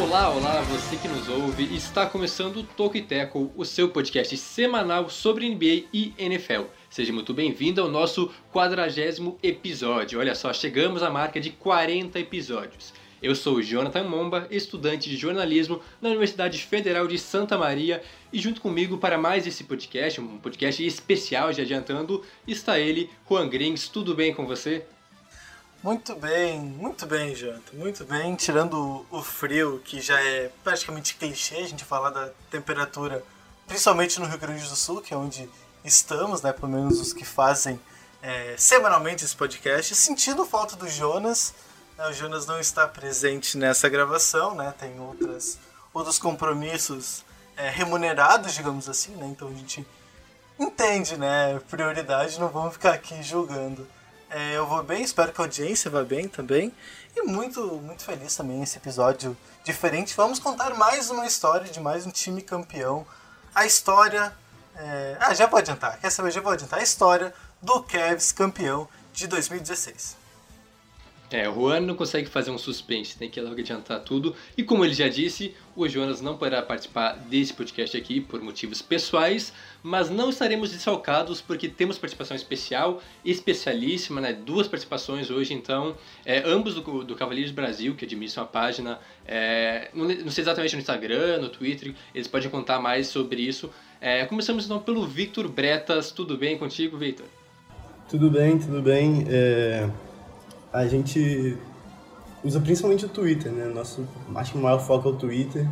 Olá, olá, você que nos ouve. Está começando o Toco e Teco, o seu podcast semanal sobre NBA e NFL. Seja muito bem-vindo ao nosso quadragésimo episódio. Olha só, chegamos à marca de 40 episódios. Eu sou Jonathan Momba, estudante de jornalismo na Universidade Federal de Santa Maria, e junto comigo para mais esse podcast, um podcast especial, já adiantando, está ele, Juan Grings. Tudo bem com você? Muito bem, muito bem, Jonathan, muito bem. Tirando o frio, que já é praticamente clichê a gente falar da temperatura, principalmente no Rio Grande do Sul, que é onde estamos, né? Pelo menos os que fazem é, semanalmente esse podcast, sentindo falta do Jonas o Jonas não está presente nessa gravação, né? Tem outras, outros compromissos é, remunerados, digamos assim, né? Então a gente entende, né? Prioridade, não vamos ficar aqui julgando. É, eu vou bem, espero que a audiência vá bem também. E muito, muito feliz também esse episódio diferente. Vamos contar mais uma história de mais um time campeão. A história. É... Ah, já pode adiantar. Quer saber? Já vou adiantar. A história do Cavs campeão de 2016. É, o Juan não consegue fazer um suspense, tem que logo adiantar tudo. E como ele já disse, o Jonas não poderá participar desse podcast aqui por motivos pessoais, mas não estaremos desfalcados porque temos participação especial, especialíssima, né? Duas participações hoje, então, é, ambos do, do Cavaleiros Brasil, que administram a página, é, não, sei exatamente no Instagram, no Twitter, eles podem contar mais sobre isso. É, começamos então pelo Victor Bretas, tudo bem contigo, Victor? Tudo bem, tudo bem. É a gente usa principalmente o Twitter, né? Nosso, acho que o maior foco é o Twitter,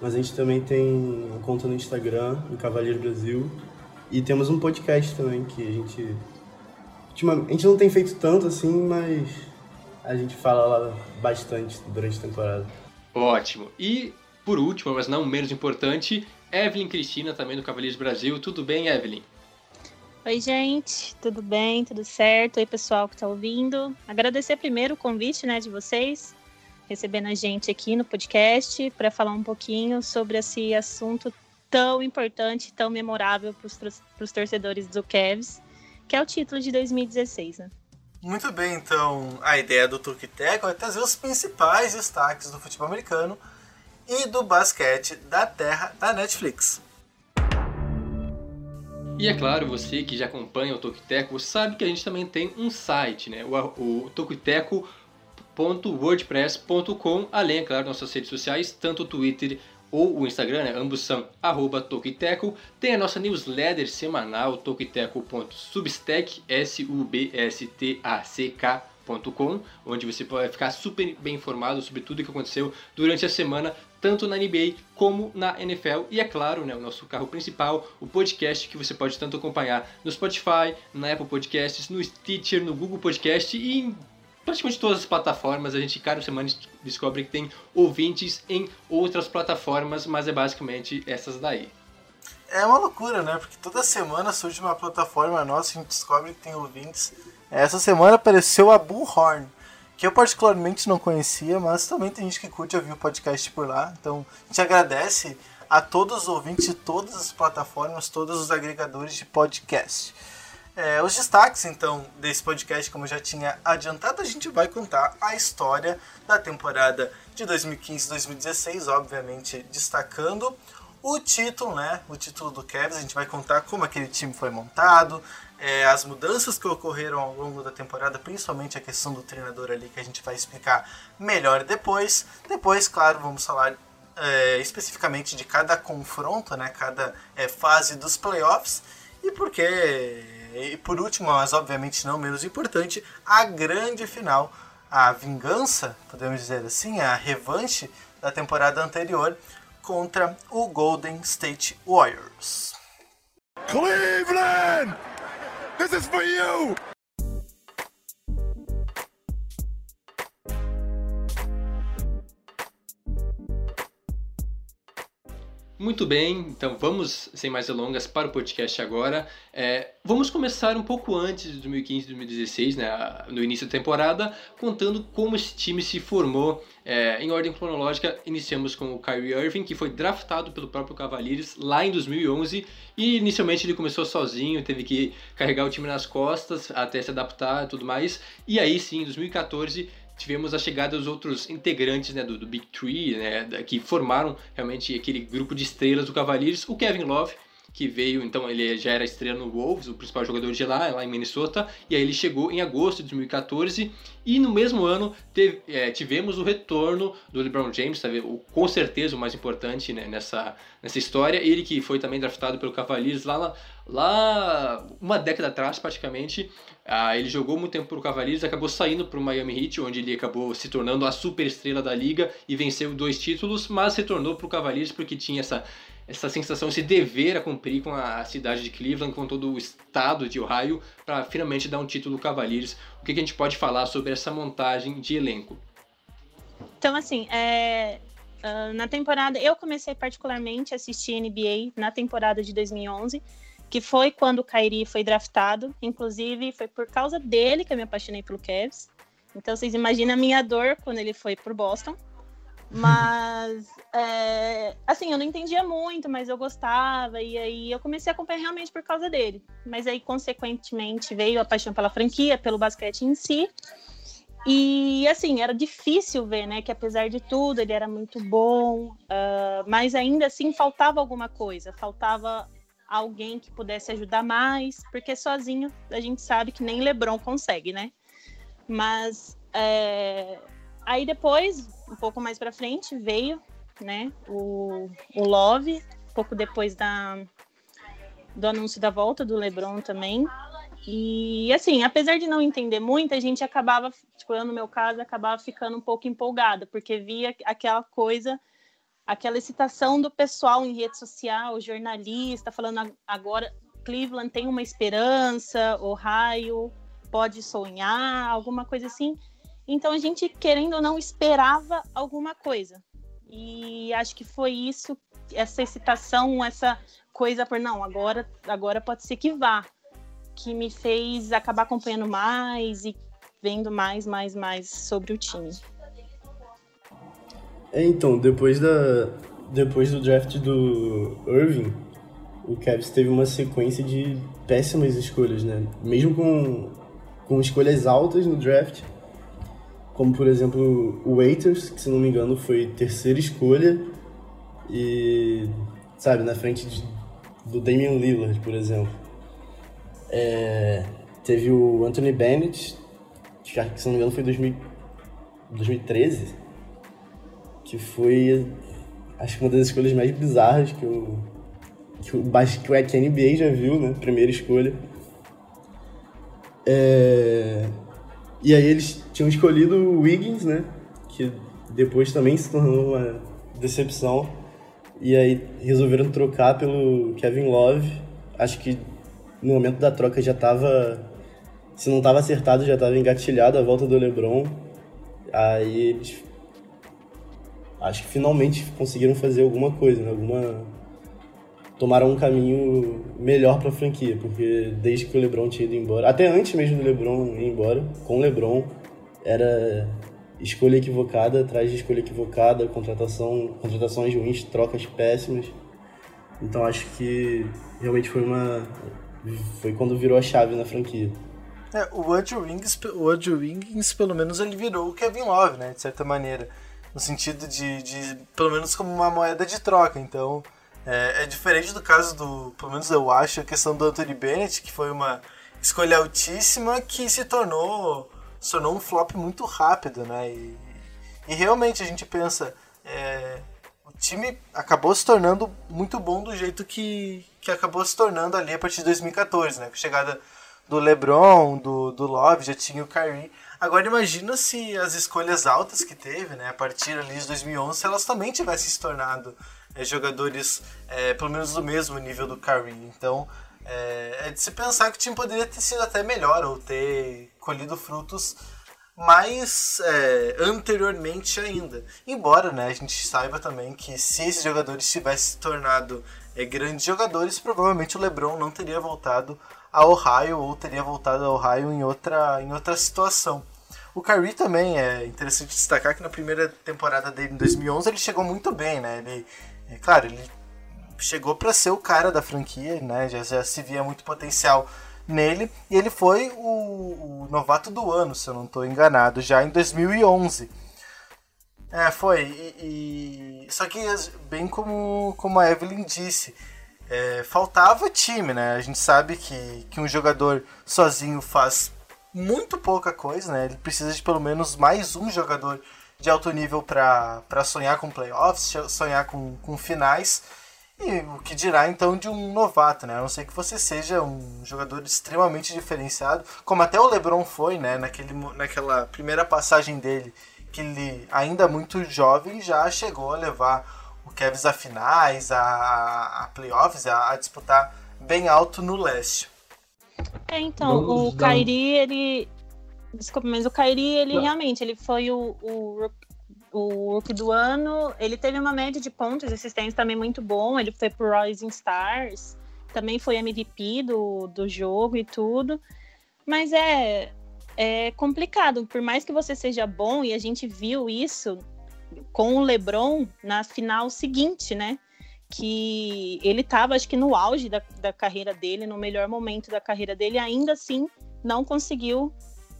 mas a gente também tem conta no Instagram, no Cavaleiro Brasil, e temos um podcast também que a gente. A gente não tem feito tanto assim, mas a gente fala lá bastante durante a temporada. Ótimo. E por último, mas não menos importante, Evelyn Cristina, também do Cavaleiros Brasil. Tudo bem, Evelyn? Oi, gente, tudo bem? Tudo certo? Oi, pessoal que está ouvindo. Agradecer primeiro o convite né, de vocês, recebendo a gente aqui no podcast para falar um pouquinho sobre esse assunto tão importante, tão memorável para os torcedores do Cavs, que é o título de 2016, né? Muito bem, então a ideia do Turquiteco é trazer os principais destaques do futebol americano e do basquete da terra da Netflix. E é claro, você que já acompanha o Tokiteco sabe que a gente também tem um site, né? O, o tokiteco.wordpress.com, além, é claro, nossas redes sociais, tanto o Twitter ou o Instagram, né? ambos são arroba Tokiteco. Tem a nossa newsletter semanal, tokiteco.substack, S-U-B-S-T-A-C-K onde você pode ficar super bem informado sobre tudo que aconteceu durante a semana, tanto na NBA como na NFL. E é claro, né, o nosso carro principal, o podcast que você pode tanto acompanhar no Spotify, na Apple Podcasts, no Stitcher, no Google Podcast e em praticamente todas as plataformas. A gente cada semana descobre que tem ouvintes em outras plataformas, mas é basicamente essas daí. É uma loucura, né? Porque toda semana surge uma plataforma nossa e a gente descobre que tem ouvintes essa semana apareceu a Bullhorn, que eu particularmente não conhecia, mas também tem gente que curte ouvir o podcast por lá. Então gente agradece a todos os ouvintes de todas as plataformas, todos os agregadores de podcast. É, os destaques, então, desse podcast, como eu já tinha adiantado, a gente vai contar a história da temporada de 2015-2016, obviamente destacando o título, né? O título do Cavs. A gente vai contar como aquele time foi montado, é, as mudanças que ocorreram ao longo da temporada, principalmente a questão do treinador ali, que a gente vai explicar melhor depois. Depois, claro, vamos falar é, especificamente de cada confronto, né, cada é, fase dos playoffs. E porque, e por último, mas obviamente não menos importante, a grande final, a vingança, podemos dizer assim, a revanche da temporada anterior contra o Golden State Warriors. Cleveland! This is for you! Muito bem, então vamos, sem mais delongas, para o podcast agora. É, vamos começar um pouco antes de 2015 2016, né, no início da temporada, contando como esse time se formou. É, em ordem cronológica, iniciamos com o Kyrie Irving, que foi draftado pelo próprio Cavaliers lá em 2011, e inicialmente ele começou sozinho, teve que carregar o time nas costas até se adaptar e tudo mais. E aí sim, em 2014, tivemos a chegada dos outros integrantes né, do, do Big Three, né, que formaram realmente aquele grupo de estrelas do Cavaliers, o Kevin Love, que veio, então ele já era estrela no Wolves, o principal jogador de lá, lá em Minnesota, e aí ele chegou em agosto de 2014, e no mesmo ano teve, é, tivemos o retorno do LeBron James, sabe, o, com certeza o mais importante né, nessa, nessa história, ele que foi também draftado pelo Cavaliers lá, lá uma década atrás praticamente, ah, ele jogou muito tempo para o Cavaliers, acabou saindo para o Miami Heat, onde ele acabou se tornando a super estrela da liga e venceu dois títulos, mas retornou para o Cavaliers porque tinha essa essa sensação, esse dever a cumprir com a cidade de Cleveland, com todo o estado de Ohio, para finalmente dar um título Cavaliers. O que, que, a gente pode falar sobre essa montagem de elenco? Então, assim, é, uh, na temporada, eu comecei particularmente a assistir NBA na temporada de 2011, que foi quando o Kyrie foi draftado. Inclusive, foi por causa dele que eu me apaixonei pelo Cavs. Então, vocês imaginam a minha dor quando ele foi por Boston. Mas, é, assim, eu não entendia muito, mas eu gostava, e aí eu comecei a acompanhar realmente por causa dele. Mas aí, consequentemente, veio a paixão pela franquia, pelo basquete em si. E, assim, era difícil ver, né, que apesar de tudo, ele era muito bom, uh, mas ainda assim faltava alguma coisa, faltava alguém que pudesse ajudar mais, porque sozinho a gente sabe que nem LeBron consegue, né? Mas é, aí depois um pouco mais para frente veio, né, o, o Love, pouco depois da, do anúncio da volta do LeBron também. E assim, apesar de não entender muito, a gente acabava, tipo, eu no meu caso, acabava ficando um pouco empolgada, porque via aquela coisa, aquela excitação do pessoal em rede social, jornalista, falando agora Cleveland tem uma esperança, Ohio pode sonhar, alguma coisa assim. Então a gente, querendo ou não, esperava alguma coisa. E acho que foi isso, essa excitação, essa coisa por não, agora, agora pode ser que vá, que me fez acabar acompanhando mais e vendo mais, mais, mais sobre o time. É, então, depois da depois do draft do Irving, o Cavs teve uma sequência de péssimas escolhas, né? Mesmo com, com escolhas altas no draft, como por exemplo o Waiters, que se não me engano foi terceira escolha, e sabe, na frente de, do Damian Lillard, por exemplo. É, teve o Anthony Bennett, que se não me engano foi 2000, 2013, que foi acho que uma das escolhas mais bizarras que eu que, o, que a NBA já viu, né? Primeira escolha. É, e aí eles tinham escolhido o Wiggins, né? Que depois também se tornou uma decepção. E aí resolveram trocar pelo Kevin Love. Acho que no momento da troca já estava se não estava acertado, já estava engatilhado a volta do LeBron. Aí eles acho que finalmente conseguiram fazer alguma coisa, né? alguma tomaram um caminho melhor para a franquia, porque desde que o LeBron tinha ido embora, até antes mesmo do LeBron ir embora, com o LeBron era escolha equivocada atrás de escolha equivocada, contratação, contratações ruins, trocas péssimas. Então acho que realmente foi uma foi quando virou a chave na franquia. É, o Andrew Wiggins, o Andrew Wiggins, pelo menos ele virou o Kevin Love, né, de certa maneira, no sentido de, de pelo menos como uma moeda de troca. Então, é, é, diferente do caso do, pelo menos eu acho, a questão do Anthony Bennett, que foi uma escolha altíssima que se tornou, se tornou um flop muito rápido, né? E, e realmente a gente pensa, é, o time acabou se tornando muito bom do jeito que, que acabou se tornando ali a partir de 2014, né? Com a chegada do LeBron, do, do Love, já tinha o Kyrie. Agora imagina se as escolhas altas que teve, né, a partir ali de 2011, se elas também tivessem se tornado é, jogadores é, pelo menos do mesmo nível do Curry. Então é, é, de se pensar que o time poderia ter sido até melhor ou ter colhido frutos mais anteriormente ainda. Embora né, a gente saiba também que se esses jogadores tivessem se tornado grandes jogadores, provavelmente o LeBron não teria voltado a Ohio ou teria voltado a Ohio em outra, em outra situação. O Kyrie também é interessante destacar que na primeira temporada dele em 2011 ele chegou muito bem, né? Ele é claro, ele chegou para ser o cara da franquia, né? Já, já se via muito potencial nele e ele foi o, o novato do ano, se eu não estou enganado, já em 2011. É, foi. E, e, Só que, bem como, como a Evelyn disse, é, faltava time, né? A gente sabe que, que um jogador sozinho faz muito pouca coisa, né? Ele precisa de pelo menos mais um jogador de alto nível para sonhar com playoffs, sonhar com, com finais. E o que dirá então de um novato, né? A não ser que você seja um jogador extremamente diferenciado, como até o LeBron foi, né? Naquele, naquela primeira passagem dele, que ele, ainda muito jovem, já chegou a levar o Cavs a finais, a, a playoffs, a, a, disputar bem alto no leste. É, então, Vamos o dar... Kyrie, ele. Desculpa, mas o Kyrie, ele Não. realmente ele foi o, o o rookie do ano, ele teve uma média de pontos e assistência também muito bom. Ele foi pro Rising Stars, também foi MVP do, do jogo e tudo. Mas é, é complicado, por mais que você seja bom, e a gente viu isso com o LeBron na final seguinte, né? Que ele estava, acho que no auge da, da carreira dele, no melhor momento da carreira dele, ainda assim não conseguiu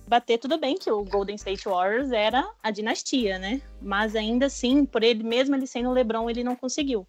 bater tudo bem que o Golden State Warriors era a dinastia, né? Mas ainda assim, por ele mesmo ele sendo o LeBron, ele não conseguiu.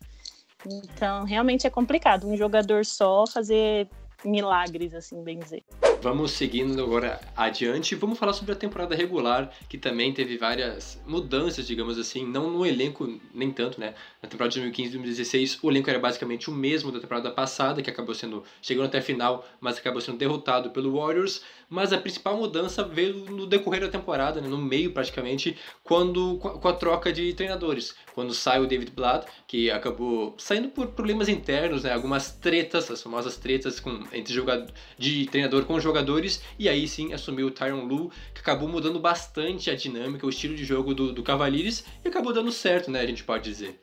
Então, realmente é complicado um jogador só fazer milagres, assim bem dizer. Vamos seguindo agora adiante. Vamos falar sobre a temporada regular, que também teve várias mudanças, digamos assim, não no elenco nem tanto, né? Na temporada de 2015 e 2016, o elenco era basicamente o mesmo da temporada passada, que acabou sendo chegando até a final, mas acabou sendo derrotado pelo Warriors mas a principal mudança veio no decorrer da temporada, né, no meio praticamente, quando com a troca de treinadores. Quando sai o David Blatt, que acabou saindo por problemas internos, né, algumas tretas, as famosas tretas com, entre jogador, de treinador com jogadores, e aí sim assumiu o Tyron Lu, que acabou mudando bastante a dinâmica, o estilo de jogo do, do Cavaliers, e acabou dando certo, né, a gente pode dizer.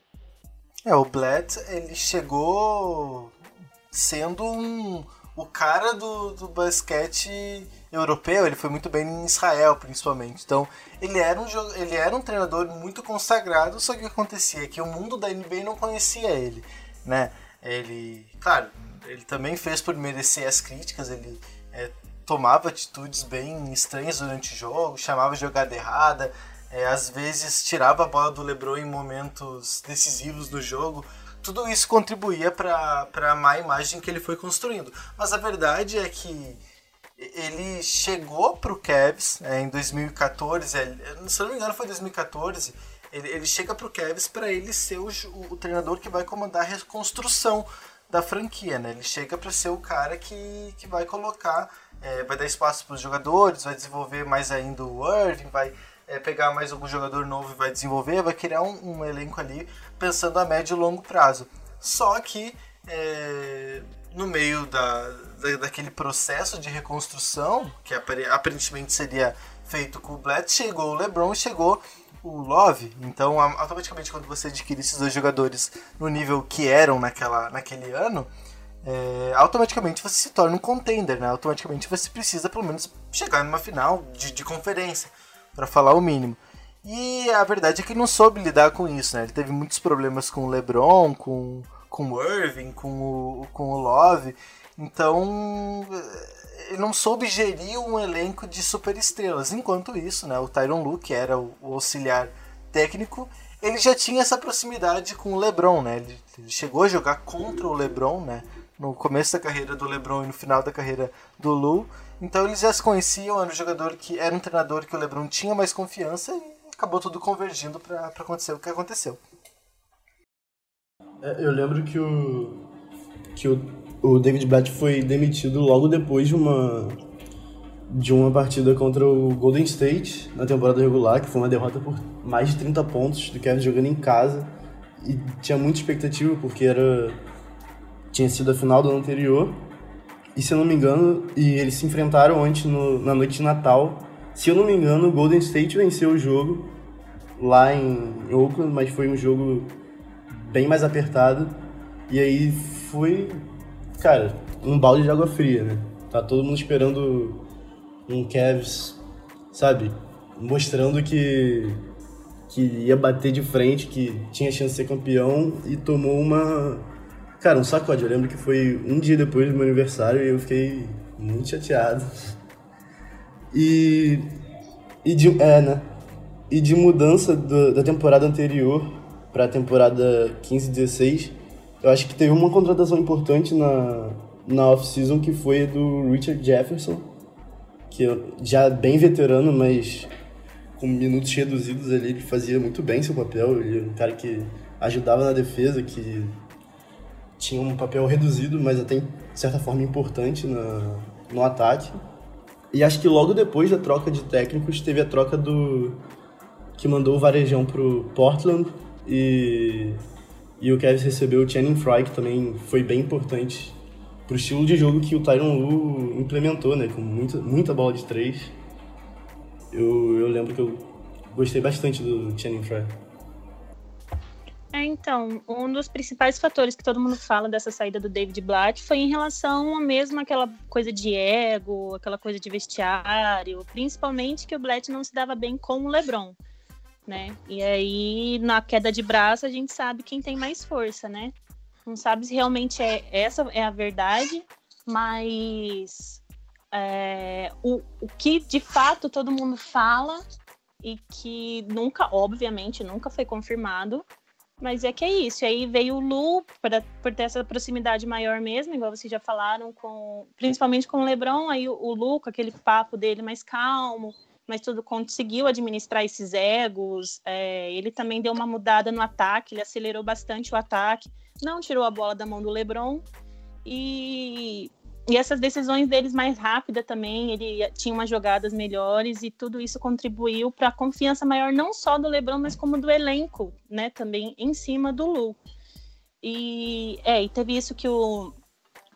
É, o Blatt, ele chegou sendo um, o cara do, do basquete europeu, ele foi muito bem em Israel, principalmente. Então, ele era um, ele era um treinador muito consagrado, só que o que acontecia é que o mundo da NBA não conhecia ele, né? Ele, claro, ele também fez por merecer as críticas, ele é, tomava atitudes bem estranhas durante o jogo, chamava jogada errada, é, às vezes tirava a bola do LeBron em momentos decisivos do jogo tudo isso contribuía para a má imagem que ele foi construindo. Mas a verdade é que ele chegou para o Cavs é, em 2014, se não me engano foi 2014, ele, ele chega para o Cavs para ele ser o, o, treinador que vai comandar a reconstrução da franquia, né? Ele chega para ser o cara que, que vai colocar, é, vai dar espaço para os jogadores, vai desenvolver mais ainda o Irving, vai é, pegar mais algum jogador novo e vai desenvolver, vai criar um, um elenco ali pensando a médio e longo prazo. Só que é, no meio da, da, daquele processo de reconstrução, que aparentemente seria feito com o Blatt, chegou o LeBron chegou o Love. Então, automaticamente, quando você adquire esses dois jogadores no nível que eram naquela, naquele ano, é, automaticamente você se torna um contender, né? Automaticamente você precisa, pelo menos, chegar numa final de, de conferência para falar o mínimo. E a verdade é que ele não soube lidar com isso, né? Ele teve muitos problemas com o LeBron, com, com o Irving, com o, com o Love. Então, ele não soube gerir um elenco de superestrelas. Enquanto isso, né, o Tyron Lu, que era o, auxiliar técnico, ele já tinha essa proximidade com o LeBron, né? Ele, ele chegou a jogar contra o LeBron, né? No começo da carreira do LeBron e no final da carreira do Lu. Então eles já se conheciam, era um jogador que era um treinador que o LeBron tinha mais confiança e acabou tudo convergindo para acontecer o que aconteceu. É, eu lembro que o que o, o David Blatt foi demitido logo depois de uma de uma partida contra o Golden State na temporada regular, que foi uma derrota por mais de 30 pontos do Kevin jogando em casa e tinha muita expectativa porque era tinha sido a final do ano anterior e se eu não me engano, e eles se enfrentaram antes no, na noite de Natal. Se eu não me engano, o Golden State venceu o jogo lá em Oakland, mas foi um jogo bem mais apertado. E aí foi, cara, um balde de água fria, né? Tá todo mundo esperando um Cavs, sabe? Mostrando que que ia bater de frente, que tinha chance de ser campeão e tomou uma Cara, um sacode. Eu lembro que foi um dia depois do meu aniversário e eu fiquei muito chateado. E, e de, é, né? E de mudança do, da temporada anterior para a temporada 15-16, eu acho que teve uma contratação importante na, na off-season que foi do Richard Jefferson, que já bem veterano, mas com minutos reduzidos ali, ele fazia muito bem seu papel. Ele era um cara que ajudava na defesa, que tinha um papel reduzido, mas até de certa forma importante na, no ataque. E acho que logo depois da troca de técnicos teve a troca do que mandou o Varejão pro Portland e, e o Cavs recebeu o Channing Frye, que também foi bem importante pro estilo de jogo que o Tyron Lu implementou, né, com muita, muita bola de três. Eu, eu lembro que eu gostei bastante do Channing Frye. É, então, um dos principais fatores que todo mundo fala dessa saída do David Blatt foi em relação a mesmo aquela coisa de ego, aquela coisa de vestiário, principalmente que o Blatt não se dava bem com o LeBron, né? E aí, na queda de braço, a gente sabe quem tem mais força, né? Não sabe se realmente é essa é a verdade, mas é, o, o que de fato todo mundo fala e que nunca, obviamente, nunca foi confirmado, mas é que é isso. E aí veio o Lu pra, por ter essa proximidade maior mesmo, igual vocês já falaram, com principalmente com o Lebron, aí o, o Lu com aquele papo dele mais calmo, mas tudo conseguiu administrar esses egos. É, ele também deu uma mudada no ataque, ele acelerou bastante o ataque, não tirou a bola da mão do Lebron. E e essas decisões deles mais rápidas também, ele tinha umas jogadas melhores e tudo isso contribuiu para a confiança maior não só do LeBron, mas como do elenco, né, também em cima do Lu. E é, e teve isso que o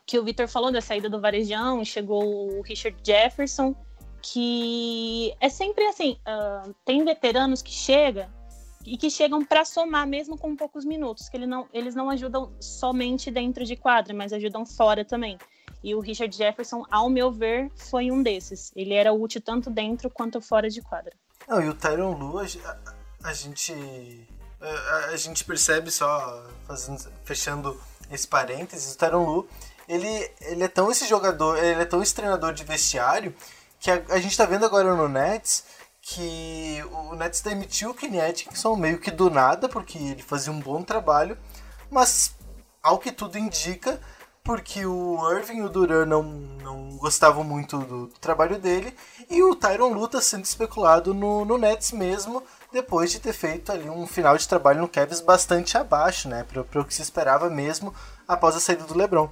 que o Vitor falou da saída do Varejão, chegou o Richard Jefferson, que é sempre assim, uh, tem veteranos que chegam e que chegam para somar mesmo com poucos minutos, que ele não, eles não ajudam somente dentro de quadra, mas ajudam fora também. E o Richard Jefferson, ao meu ver, foi um desses. Ele era útil tanto dentro quanto fora de quadra. Não, e o Tyron Lu, a, a gente. A, a, gente percebe só, fazendo, fechando esse parênteses, o Tyron Lu, ele, ele é tão esse jogador, ele é tão esse treinador de vestiário, que a, a gente tá vendo agora no Nets que o Nets demitiu o Kenny Atkinson meio que do nada, porque ele fazia um bom trabalho, mas ao que tudo indica, porque o Irving e o Duran não, não gostavam muito do, trabalho dele, e o Tyron Lu tá sendo especulado no, no Nets mesmo, depois de ter feito ali um final de trabalho no Cavs bastante abaixo, né, para o que se esperava mesmo após a saída do LeBron.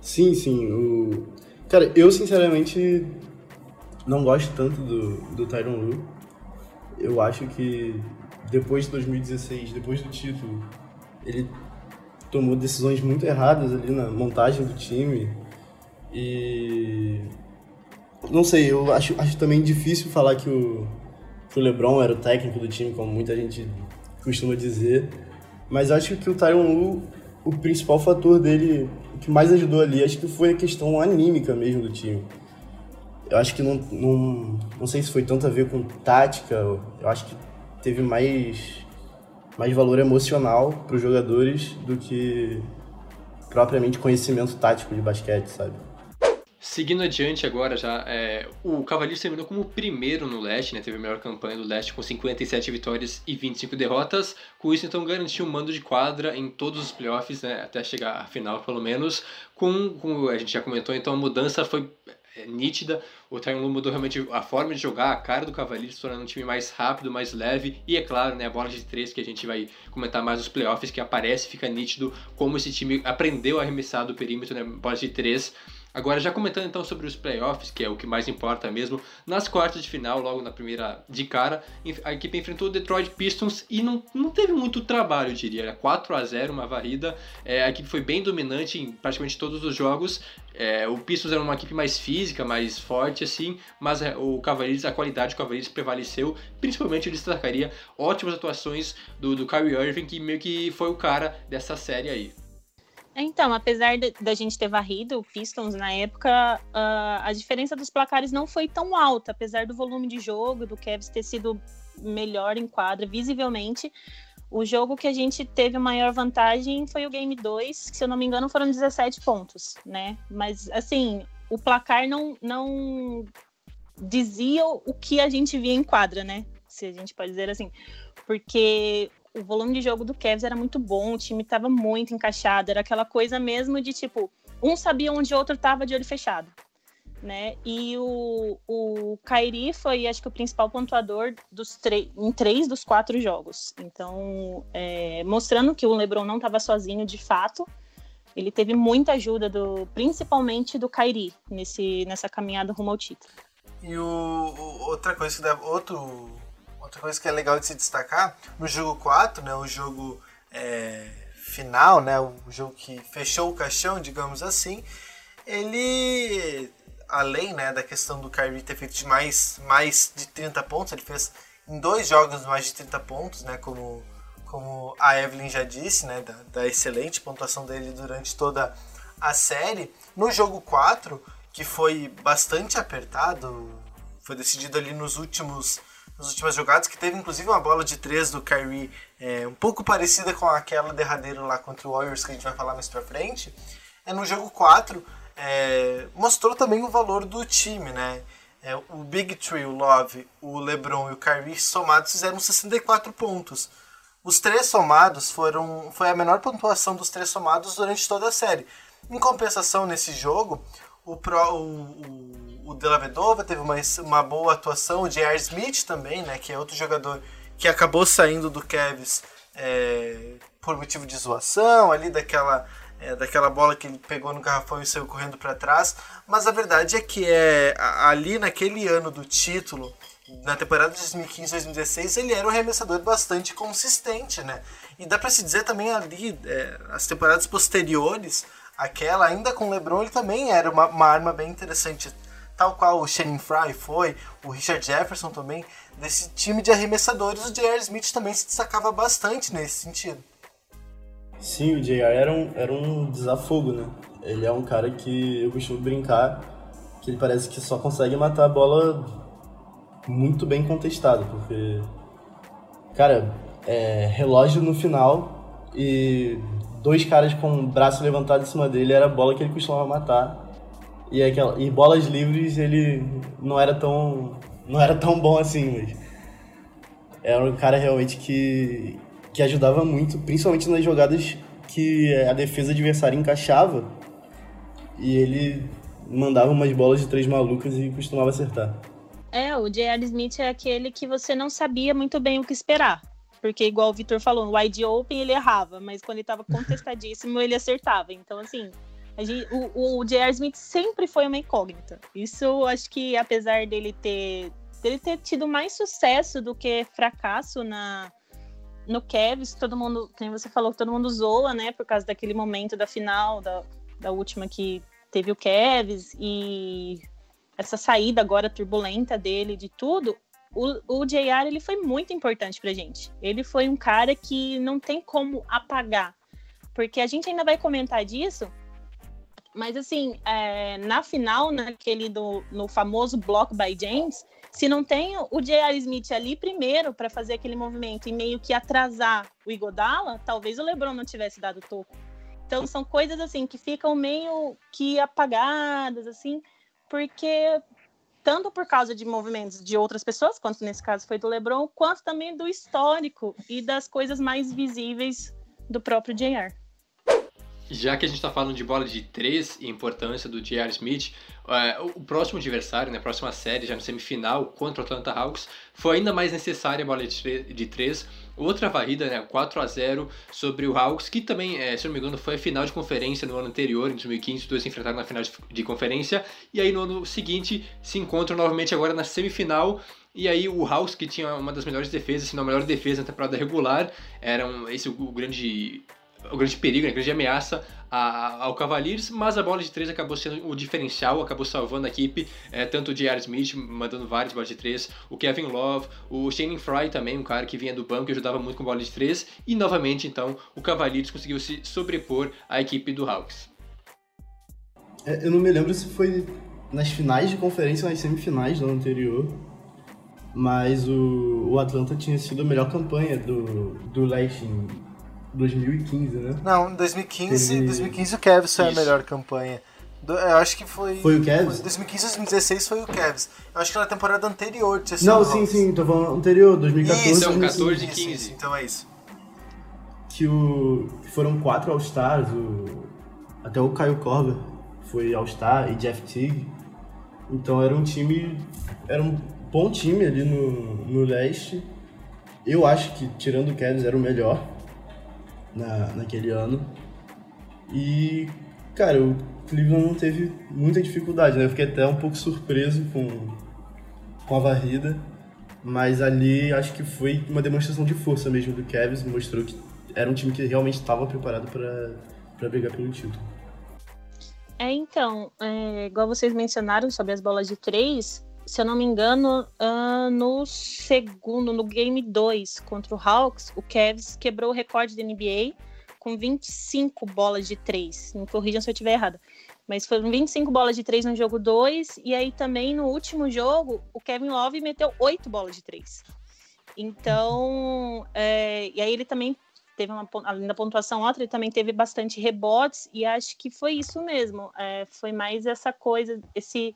Sim, sim. O... Cara, eu sinceramente não gosto tanto do, do Tyron Lu. Eu acho que depois de 2016, depois do título, ele tomou decisões muito erradas ali na montagem do time. E. Não sei, eu acho, acho também difícil falar que o, que o LeBron era o técnico do time, como muita gente costuma dizer. Mas acho que o Tyron Lu, o principal fator dele, o que mais ajudou ali, acho que foi a questão anímica mesmo do time. Eu acho que não, não, não sei se foi tanto a ver com tática, eu acho que teve mais mais valor emocional para os jogadores do que propriamente conhecimento tático de basquete, sabe? Seguindo adiante agora já, é, o Cavaliers terminou como o primeiro no leste, né? Teve a melhor campanha do leste com 57 vitórias e 25 derrotas. Com isso, então, garantiu um mando de quadra em todos os playoffs, né? Até chegar à final, pelo menos. Com, como a gente já comentou, então a mudança foi é, nítida. O Tyron mudou realmente a forma de jogar, a cara do Cavaliers, tornando um time mais rápido, mais leve. E é claro, né, a bola de três que a gente vai comentar mais nos playoffs, que aparece, fica nítido como esse time aprendeu a arremessar do perímetro, né, bola de três Agora, já comentando então sobre os playoffs, que é o que mais importa mesmo, nas quartas de final, logo na primeira de cara, a equipe enfrentou o Detroit Pistons e não, não teve muito trabalho, eu diria. Era 4 a 0 uma varrida. É, a equipe foi bem dominante em praticamente todos os jogos. É, o Pistons era uma equipe mais física, mais forte, assim, mas é, o Cavaliers, a qualidade do Cavaliers prevaleceu. Principalmente eu destacaria ótimas atuações do, do Kyrie Irving, que meio que foi o cara dessa série aí. Então, apesar da gente ter varrido o Pistons na época, uh, a diferença dos placares não foi tão alta, apesar do volume de jogo, do Cavs ter sido melhor em quadra, visivelmente. O jogo que a gente teve maior vantagem foi o Game 2, que se eu não me engano foram 17 pontos, né? Mas, assim, o placar não, não dizia o que a gente via em quadra, né? Se a gente pode dizer assim. Porque o volume de jogo do Cavs era muito bom, o time estava muito encaixado, era aquela coisa mesmo de tipo, um sabia onde o outro estava de olho fechado. Né? E o, o Kairi foi, acho que, o principal pontuador dos em três dos quatro jogos. Então, é, mostrando que o LeBron não estava sozinho de fato, ele teve muita ajuda, do, principalmente do Kairi, nesse, nessa caminhada rumo ao título. E o, outra coisa outro, outra coisa que é legal de se destacar, no jogo 4, né, o jogo é, final, né, o jogo que fechou o caixão, digamos assim, ele além né, da questão do Kyrie ter feito mais, mais de 30 pontos, ele fez em dois jogos mais de 30 pontos, né, como, como a Evelyn já disse, né, da, da excelente pontuação dele durante toda a série. No jogo 4, que foi bastante apertado, foi decidido ali nos últimos nas últimas jogadas, que teve inclusive uma bola de três do Kyrie é, um pouco parecida com aquela derradeira lá contra o Warriors que a gente vai falar mais pra frente. É no jogo 4, é, mostrou também o valor do time, né? É, o Big Tree, o Love, o LeBron e o Kyrie somados fizeram 64 pontos. Os três somados foram foi a menor pontuação dos três somados durante toda a série. Em compensação, nesse jogo, o, Pro, o, o, o Della Vedova teve uma, uma boa atuação, o J.R. Smith também, né, que é outro jogador que acabou saindo do Cavs é, por motivo de zoação, ali daquela é, daquela bola que ele pegou no garrafão e saiu correndo para trás. Mas a verdade é que é ali naquele ano do título, na temporada de 2015-2016, ele era um arremessador bastante consistente, né? E dá para se dizer também ali, é, as temporadas posteriores, aquela, ainda com o LeBron, ele também era uma, uma arma bem interessante. Tal qual o Shannon Fry foi, o Richard Jefferson também, desse time de arremessadores, o J.R. Smith também se destacava bastante nesse sentido. Sim, o JR era um, era um desafogo, né? Ele é um cara que eu costumo brincar que ele parece que só consegue matar a bola muito bem contestado, porque, cara, é, relógio no final e dois caras com o braço levantado em cima dele era a bola que ele costumava matar. E, aquela, e bolas livres ele não era tão não era tão bom assim, mas era um cara realmente que que ajudava muito, principalmente nas jogadas que a defesa adversária encaixava e ele mandava umas bolas de três malucas e costumava acertar. É, o J.R. Smith é aquele que você não sabia muito bem o que esperar. Porque, igual o Vitor falou, no wide open ele errava, mas quando ele estava contestadíssimo, ele acertava. Então, assim, gente, o, o J.R. Smith sempre foi uma incógnita. Isso, acho que, apesar dele ter, dele ter tido mais sucesso do que fracasso na, no Cavs, todo mundo, quem você falou, todo mundo zoa, né, por causa daquele momento da final, da, da última que teve o Cavs e essa saída agora turbulenta dele, de tudo, o, o JR ele foi muito importante pra gente. Ele foi um cara que não tem como apagar, porque a gente ainda vai comentar disso, mas assim, é, na final, naquele do, no famoso block by James, se não tem o J.R. Smith ali primeiro para fazer aquele movimento e meio que atrasar o Igodala, talvez o LeBron não tivesse dado toco. Então são coisas assim que ficam meio que apagadas assim, porque tanto por causa de movimentos de outras pessoas, quanto nesse caso foi do LeBron, quanto também do histórico e das coisas mais visíveis do próprio J.R. Já que a gente está falando de bola de três e importância do J.R. Smith, é, o próximo adversário, né, a próxima série, já no semifinal, contra o Atlanta Hawks, foi ainda mais necessária a bola de três. Outra varrida, né, 4 a 0 sobre o Hawks, que também, é, se não me engano, foi a final de conferência no ano anterior, em 2015, os dois se enfrentaram na final de, de conferência, e aí no ano seguinte se encontram novamente agora na semifinal, e aí o Hawks, que tinha uma das melhores defesas, se não a melhor defesa na temporada regular, era um, esse o grande o grande perigo, né, a grande ameaça ao Cavaliers, mas a bola de três acabou sendo o diferencial, acabou salvando a equipe, é, tanto o J.R. Smith mandando várias bolas de três, o Kevin Love, o Shane Fry também, um cara que vinha do banco e ajudava muito com bola de três, e novamente então o Cavaliers conseguiu se sobrepor à equipe do Hawks. É, eu não me lembro se foi nas finais de conferência ou nas semifinais do ano anterior, Mas o, o Atlanta tinha sido a melhor campanha do, do leste 2015, né? Não, em 2015, Teve... 2015 o Cavs foi Isso. a melhor campanha. Do, eu acho que foi. Foi o Cavs? 2015 2016 foi o Cavs. Eu acho que na temporada anterior tinha sido. Não, sim, sim, tô falando anterior, 2014. Isso, então, 14 15. Isso, então é isso. Que, o, que foram quatro All-Stars, o, até o Caio Corver foi All-Star e Jeff Teague. Então era um time. Era um bom time ali no, no leste. Eu acho que, tirando o Cavs, era o melhor na, naquele ano. E, cara, o Cleveland não teve muita dificuldade, né? Eu fiquei até um pouco surpreso com, com a varrida. Mas ali acho que foi uma demonstração de força mesmo do Cavs, mostrou que era um time que realmente estava preparado para brigar pelo título. É, então, é, igual vocês mencionaram sobre as bolas de três, se eu não me engano, uh, no segundo, no game 2 contra o Hawks, o Cavs quebrou o recorde da NBA com 25 bolas de três. Me corrijam se eu estiver errada. Mas foram 25 bolas de três no jogo 2, e aí também no último jogo, o Kevin Love meteu 8 bolas de três. Então, é, e aí ele também teve uma, além da pontuação alta, ele também teve bastante rebotes, e acho que foi isso mesmo. É, foi mais essa coisa, esse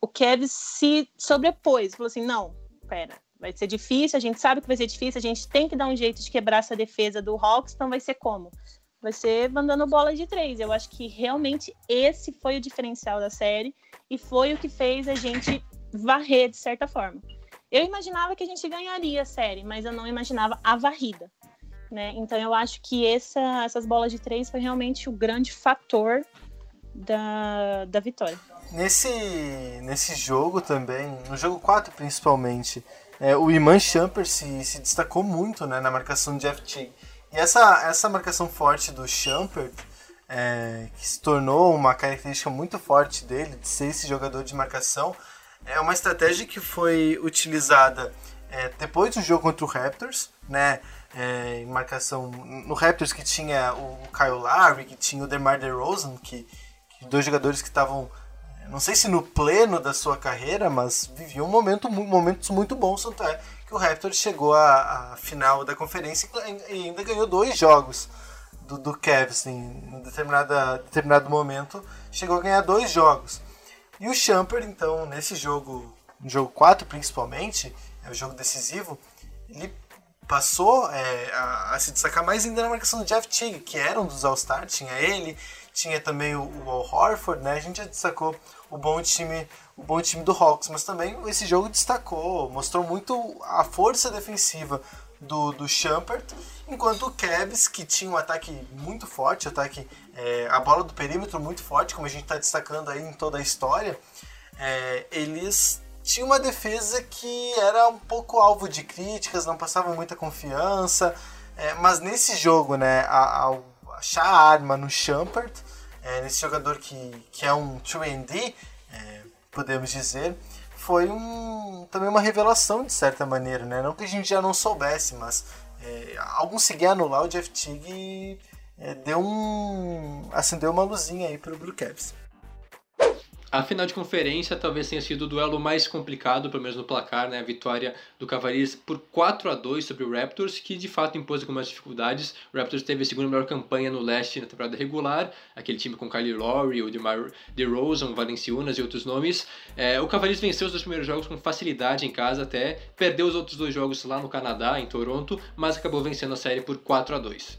o Kevin se sobrepôs, falou assim, não, pera, vai ser difícil, a gente sabe que vai ser difícil, a gente tem que dar um jeito de quebrar essa defesa do Hawks, então vai ser como? Vai ser mandando bola de três. Eu acho que realmente esse foi o diferencial da série e foi o que fez a gente varrer de certa forma. Eu imaginava que a gente ganharia a série, mas eu não imaginava a varrida. Né? Então eu acho que essa, essas bolas de três foi realmente o grande fator da, da vitória. Nesse, nesse jogo também, no jogo 4 principalmente, é, o Iman Champer se, se destacou muito né, na marcação de FT. E essa, essa marcação forte do Champer, é, que se tornou uma característica muito forte dele, de ser esse jogador de marcação, é uma estratégia que foi utilizada é, depois do jogo contra o Raptors, né? É, em marcação no Raptors que tinha o Kyle Lowry, que tinha o DeMar DeRozan, que, que dois jogadores que estavam não sei se no pleno da sua carreira, mas vivia um momento, momentos muito bons, tanto é que o Raptors chegou à, à final da conferência e ainda ganhou dois jogos do, do Cavs em determinado momento, chegou a ganhar dois jogos. E o Champer, então, nesse jogo, no jogo 4 principalmente, é o jogo decisivo, ele passou é, a, a, se destacar mais ainda na marcação do Jeff Teague, que era um dos All-Star, tinha ele, tinha também o, o Al Horford, né? A gente já destacou o bom time, o bom time do Hawks, mas também esse jogo destacou, mostrou muito a força defensiva do, do Shumpert, enquanto o Cavs, que tinha um ataque muito forte, ataque, é, a bola do perímetro muito forte, como a gente está destacando aí em toda a história, é, eles tinham uma defesa que era um pouco alvo de críticas, não passavam muita confiança, é, mas nesse jogo, né, ao achar a arma no Shumpert, é, nesse jogador que, que é um 3D, é, podemos dizer, foi um, também uma revelação de certa maneira, né? Não que a gente já não soubesse, mas é, ao conseguir anular o Jeff Teague é, deu um acendeu uma luzinha aí para o Blue Caps. A final de conferência talvez tenha sido o duelo mais complicado, pelo menos no placar, né? A vitória do Cavaliers por 4 a 2 sobre o Raptors, que de fato impôs algumas dificuldades. O Raptors teve a segunda melhor campanha no leste na temporada regular, aquele time com Kyle Lowry, o DeMar DeRozan, Valenciunas e outros nomes. É, o Cavaliers venceu os dois primeiros jogos com facilidade em casa até, perdeu os outros dois jogos lá no Canadá, em Toronto, mas acabou vencendo a série por 4 a 2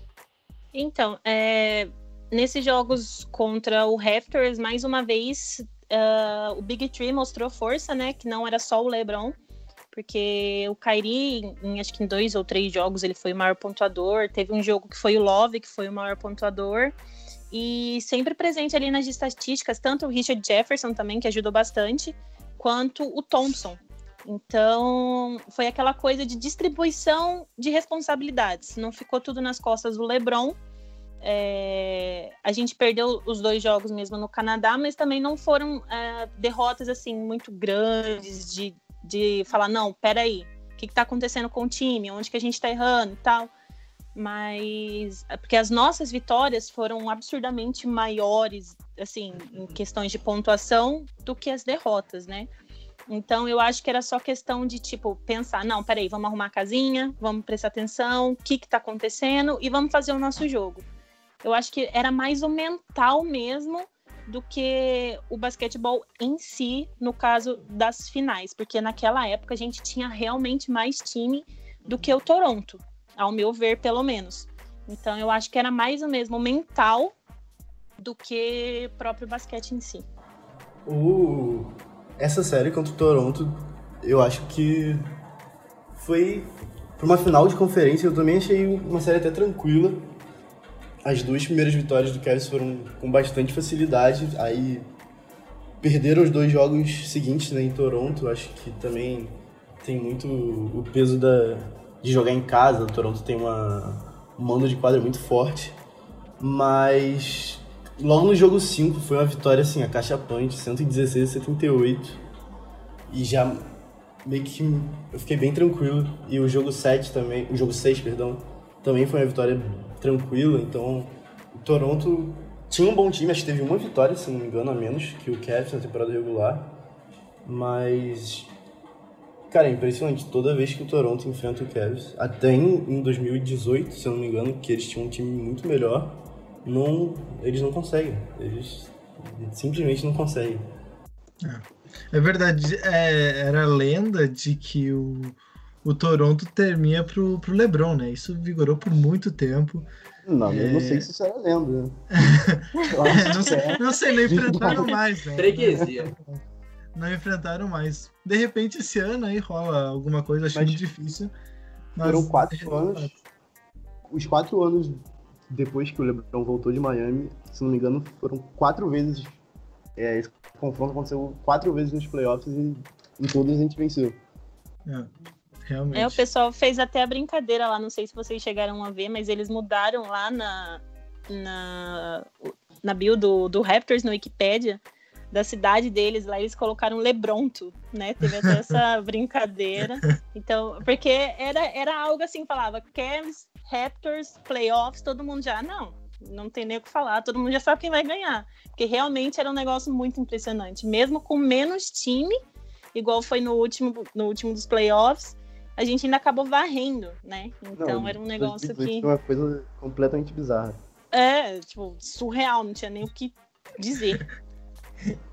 Então, é, nesses jogos contra o Raptors, mais uma vez uh, o Big Tree mostrou força, né? Que não era só o LeBron, porque o Kyrie, em, acho que em dois ou três jogos, ele foi o maior pontuador. Teve um jogo que foi o Love, que foi o maior pontuador. E sempre presente ali nas estatísticas, tanto o Richard Jefferson também, que ajudou bastante, quanto o Thompson. Então, foi aquela coisa de distribuição de responsabilidades. Não ficou tudo nas costas do LeBron, é, a gente perdeu os dois jogos mesmo no Canadá, mas também não foram é, derrotas assim muito grandes de, de falar, não, peraí, o que está acontecendo com o time, onde que a gente está errando e tal. Mas é porque as nossas vitórias foram absurdamente maiores, assim, em questões de pontuação, do que as derrotas, né? Então eu acho que era só questão de tipo pensar, não, peraí, vamos arrumar a casinha, vamos prestar atenção, o que que tá acontecendo e vamos fazer o nosso jogo. Eu acho que era mais o mental mesmo do que o basquetebol em si, no caso das finais, porque naquela época a gente tinha realmente mais time do que o Toronto, ao meu ver, pelo menos. Então eu acho que era mais o mesmo mental do que próprio basquete em si. O... Essa série contra o Toronto, eu acho que foi para uma final de conferência. Eu também achei uma série até tranquila. As duas primeiras vitórias do Cavs foram com bastante facilidade. Aí perderam os dois jogos seguintes né, em Toronto. Acho que também tem muito o peso da, de jogar em casa. O Toronto tem uma, um mando de quadra muito forte. Mas logo no jogo 5 foi uma vitória assim, a caixa punch, 116 a 78. E já meio que eu fiquei bem tranquilo. E o jogo 7 também, o jogo 6, perdão, também foi uma vitória tranquila. Então, o Toronto tinha um bom time, acho que teve uma vitória, se não me engano, a menos que o Cavs na temporada regular. Mas Cara, é impressionante. Toda vez que o Toronto enfrenta o Cavs, até em 2018, se não me engano, que eles tinham um time muito melhor, não, eles não conseguem. Eles simplesmente não conseguem. É, é verdade. É, era lenda de que o, o Toronto termina pro, pro LeBron, né? Isso vigorou por muito tempo. Não, é... eu não sei se isso era lenda. não, sei, não sei, não enfrentaram mais, né? Freguesia. Não enfrentaram mais. De repente, esse ano aí rola alguma coisa, acho muito difícil. Mas foram quatro anos. Os quatro anos depois que o LeBron voltou de Miami, se não me engano, foram quatro vezes. É, esse confronto aconteceu quatro vezes nos playoffs e em todas a gente venceu. É, realmente. É, o pessoal fez até a brincadeira lá, não sei se vocês chegaram a ver, mas eles mudaram lá na, na, na bio do, do Raptors no Wikipedia da cidade deles, lá eles colocaram Lebronto, né? Teve até essa brincadeira. Então, porque era, era algo assim, falava Cavs, Raptors, playoffs, todo mundo já, não, não tem nem o que falar, todo mundo já sabe quem vai ganhar. Porque realmente era um negócio muito impressionante. Mesmo com menos time, igual foi no último, no último dos playoffs, a gente ainda acabou varrendo, né? Então não, era um negócio que. Foi uma coisa completamente bizarra. É, tipo, surreal, não tinha nem o que dizer.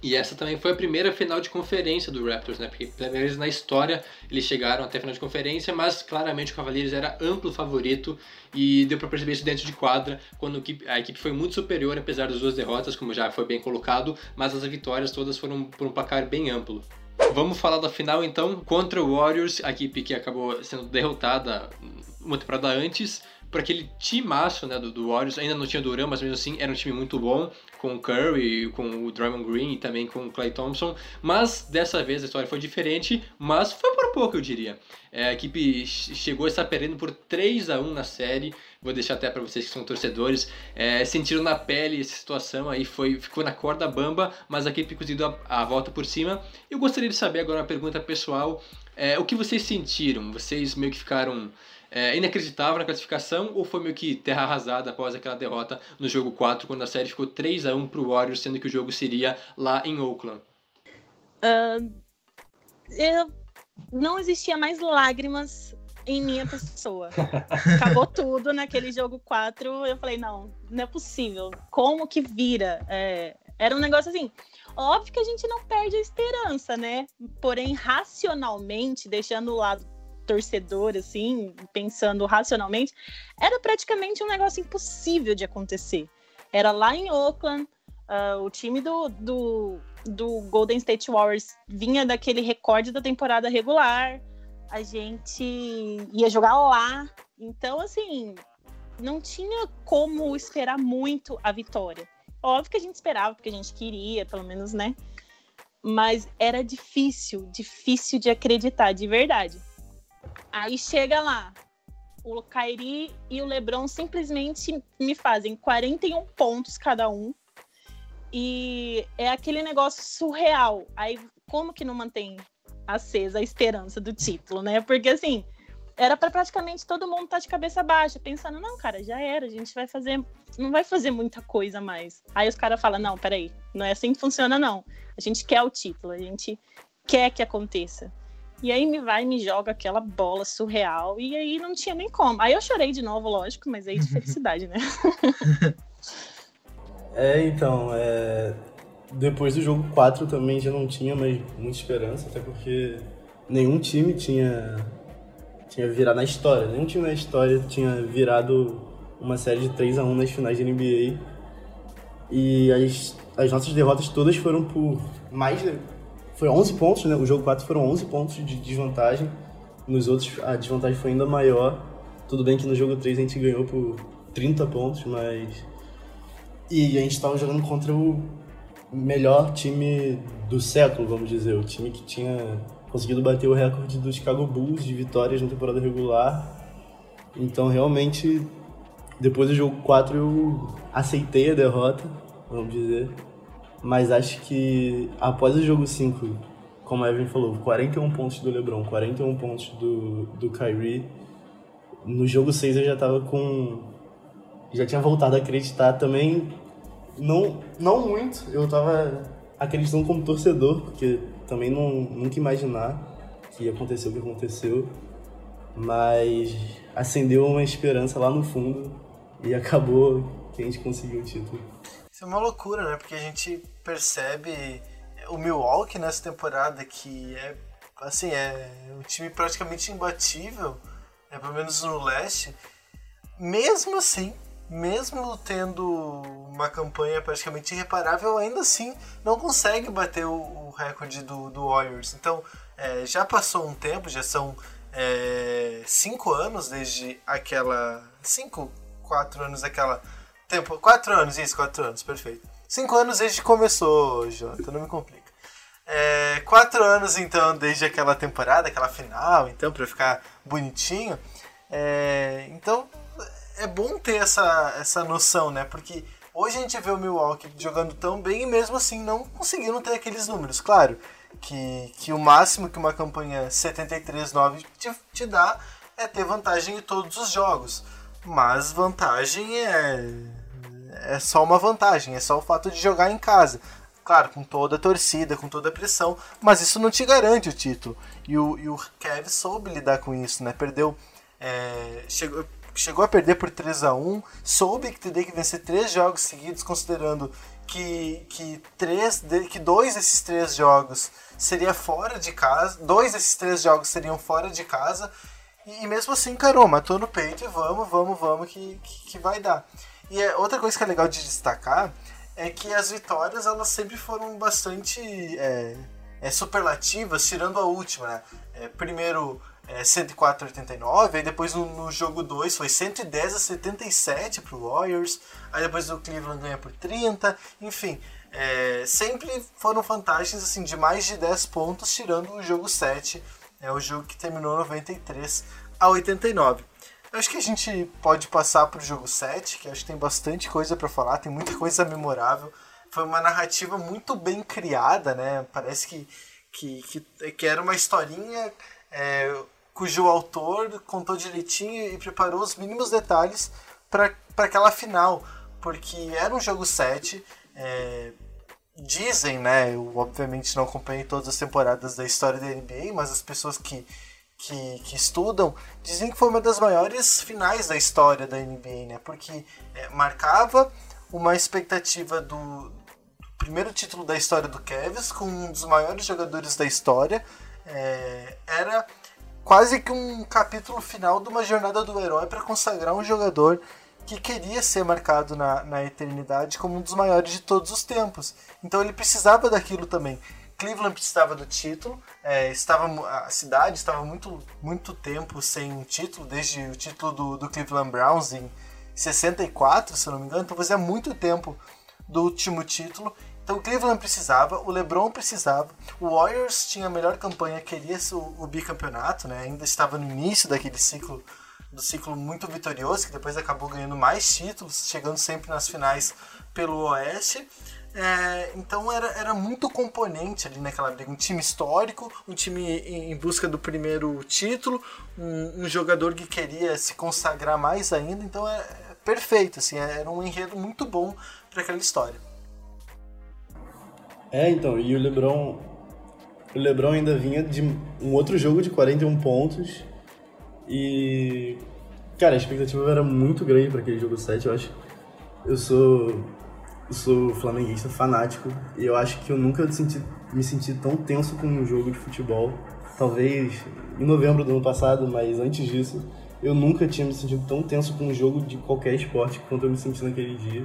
E essa também foi a primeira final de conferência do Raptors, né? Porque pela primeira vez na história eles chegaram até a final de conferência, mas claramente o Cavaliers era amplo favorito e deu para perceber isso dentro de quadra, quando a equipe foi muito superior, apesar das duas derrotas, como já foi bem colocado, mas as vitórias todas foram por um placar bem amplo. Vamos falar da final então contra o Warriors, a equipe que acabou sendo derrotada uma temporada antes, por aquele timaço né, do, do Warriors. Ainda não tinha Duran, mas mesmo assim era um time muito bom, com o Curry, com o Draymond Green e também com o Clay Thompson. Mas dessa vez a história foi diferente, mas foi por pouco, eu diria. É, a equipe chegou a estar perdendo por 3 a 1 na série. Vou deixar até para vocês que são torcedores. É, sentiram na pele essa situação aí, foi, ficou na corda bamba, mas a equipe conseguiu a, a volta por cima. Eu gostaria de saber agora uma pergunta pessoal. É, o que vocês sentiram? Vocês meio que ficaram é, inacreditável na classificação ou foi meio que terra arrasada após aquela derrota no jogo 4, quando a série ficou 3 a 1 para o Warriors, sendo que o jogo seria lá em Oakland? Uh, eu, não existia mais lágrimas em minha pessoa. Acabou tudo naquele jogo 4. Eu falei, não, não é possível. Como que vira? É, era um negócio assim. Óbvio que a gente não perde a esperança, né? Porém, racionalmente, deixando o lado torcedor, assim, pensando racionalmente, era praticamente um negócio impossível de acontecer. Era lá em Oakland, uh, o time do, do, do Golden State Warriors vinha daquele recorde da temporada regular, a gente ia jogar lá. Então, assim, não tinha como esperar muito a vitória. Óbvio que a gente esperava, porque a gente queria, pelo menos, né? Mas era difícil, difícil de acreditar, de verdade. Aí chega lá, o Kairi e o LeBron simplesmente me fazem 41 pontos cada um. E é aquele negócio surreal. Aí como que não mantém acesa a esperança do título, né? Porque assim, era para praticamente todo mundo estar tá de cabeça baixa, pensando, não, cara, já era, a gente vai fazer, não vai fazer muita coisa mais. Aí os caras falam, não, peraí, não é assim que funciona, não. A gente quer o título, a gente quer que aconteça. E aí me vai e me joga aquela bola surreal, e aí não tinha nem como. Aí eu chorei de novo, lógico, mas aí de felicidade, né? é, então, é... depois do jogo 4 também já não tinha mais muita esperança, até porque nenhum time tinha tinha virado na história, nenhum time na história tinha virado uma série de 3 a 1 nas finais da NBA. E as, as nossas derrotas todas foram por mais de, foi 11 pontos, né? O jogo 4 foram 11 pontos de desvantagem. Nos outros a desvantagem foi ainda maior. Tudo bem que no jogo 3 a gente ganhou por 30 pontos, mas e a gente estava jogando contra o melhor time do século, vamos dizer, o time que tinha conseguido bater o recorde do Chicago Bulls de vitórias na temporada regular. Então, realmente, depois do jogo 4 eu aceitei a derrota, vamos dizer. Mas acho que após o jogo 5, como a Evan falou, 41 pontos do LeBron, 41 pontos do, do Kyrie. No jogo 6 eu já tava com. Já tinha voltado a acreditar também. Não, não muito, eu tava acreditando como torcedor, porque também não, nunca imaginar que aconteceu o que aconteceu, mas acendeu uma esperança lá no fundo e acabou que a gente conseguiu o título. Isso é uma loucura, né? Porque a gente percebe o Milwaukee nessa temporada que é assim, é um time praticamente imbatível, né, pelo menos no leste. Mesmo assim, mesmo tendo uma campanha praticamente irreparável, ainda assim não consegue bater o, o recorde do, do Warriors. Então, é, já passou um tempo, já são é, cinco anos desde aquela. Cinco, quatro anos daquela. Tempo, quatro anos, isso, quatro anos, perfeito. Cinco anos desde que começou, Jota, não me complica. É, quatro anos, então, desde aquela temporada, aquela final, então, para ficar bonitinho. É, então, é bom ter essa, essa noção, né? Porque hoje a gente vê o Milwaukee jogando tão bem e mesmo assim não conseguindo ter aqueles números. Claro que, que o máximo que uma campanha 73-9 te, te dá é ter vantagem em todos os jogos. Mas vantagem é, é só uma vantagem, é só o fato de jogar em casa. Claro, com toda a torcida, com toda a pressão, mas isso não te garante o título. E o, e o Kev soube lidar com isso, né? Perdeu. É, chegou, chegou a perder por 3 a 1 soube que teria que vencer três jogos seguidos, considerando que, que, três, que dois desses três jogos seria fora de casa, dois desses três jogos seriam fora de casa, e, e mesmo assim, caramba, matou no peito e vamos, vamos, vamos, que, que, que vai dar. E é, outra coisa que é legal de destacar é que as vitórias elas sempre foram bastante é, é, superlativas, tirando a última, né? É, primeiro é, 104 a 89, aí depois no, no jogo 2 foi 110 a 77 pro Warriors, aí depois o Cleveland ganha por 30, enfim, é, sempre foram vantagens assim, de mais de 10 pontos, tirando o jogo 7, é o jogo que terminou 93 a 89. Acho que a gente pode passar pro jogo 7, que acho que tem bastante coisa para falar, tem muita coisa memorável. Foi uma narrativa muito bem criada, né? Parece que, que, que, que era uma historinha é, cujo autor contou direitinho e preparou os mínimos detalhes para aquela final, porque era um jogo 7. É, dizem, né? Eu obviamente não acompanhei todas as temporadas da história da NBA, mas as pessoas que, que, que estudam dizem que foi uma das maiores finais da história da NBA, né? Porque é, marcava uma expectativa do, do, primeiro título da história do Cavs com um dos maiores jogadores da história. É, era quase que um capítulo final de uma jornada do herói para consagrar um jogador que queria ser marcado na, na eternidade como um dos maiores de todos os tempos. Então ele precisava daquilo também. Cleveland precisava do título, é, estava a cidade estava muito muito tempo sem título, desde o título do, do Cleveland Browns em 64, se não me engano, então fazia muito tempo do último título então o Cleveland precisava, o LeBron precisava, o Warriors tinha a melhor campanha, queria o, o bicampeonato, né? Ainda estava no início daquele ciclo do ciclo muito vitorioso, que depois acabou ganhando mais títulos, chegando sempre nas finais pelo Oeste. É, então era, era muito componente ali naquela briga. Um time histórico, um time em, busca do primeiro título, um, um, jogador que queria se consagrar mais ainda. Então é, é perfeito, assim, é, era um enredo muito bom para aquela história. É, então, e o LeBron. O LeBron ainda vinha de um outro jogo de 41 pontos. E. Cara, a expectativa era muito grande para aquele jogo 7, eu acho. Eu sou. Sou flamenguista fanático e eu acho que eu nunca senti, me senti tão tenso com um jogo de futebol. Talvez em novembro do ano passado, mas antes disso, eu nunca tinha me sentido tão tenso com um jogo de qualquer esporte quanto eu me senti naquele dia.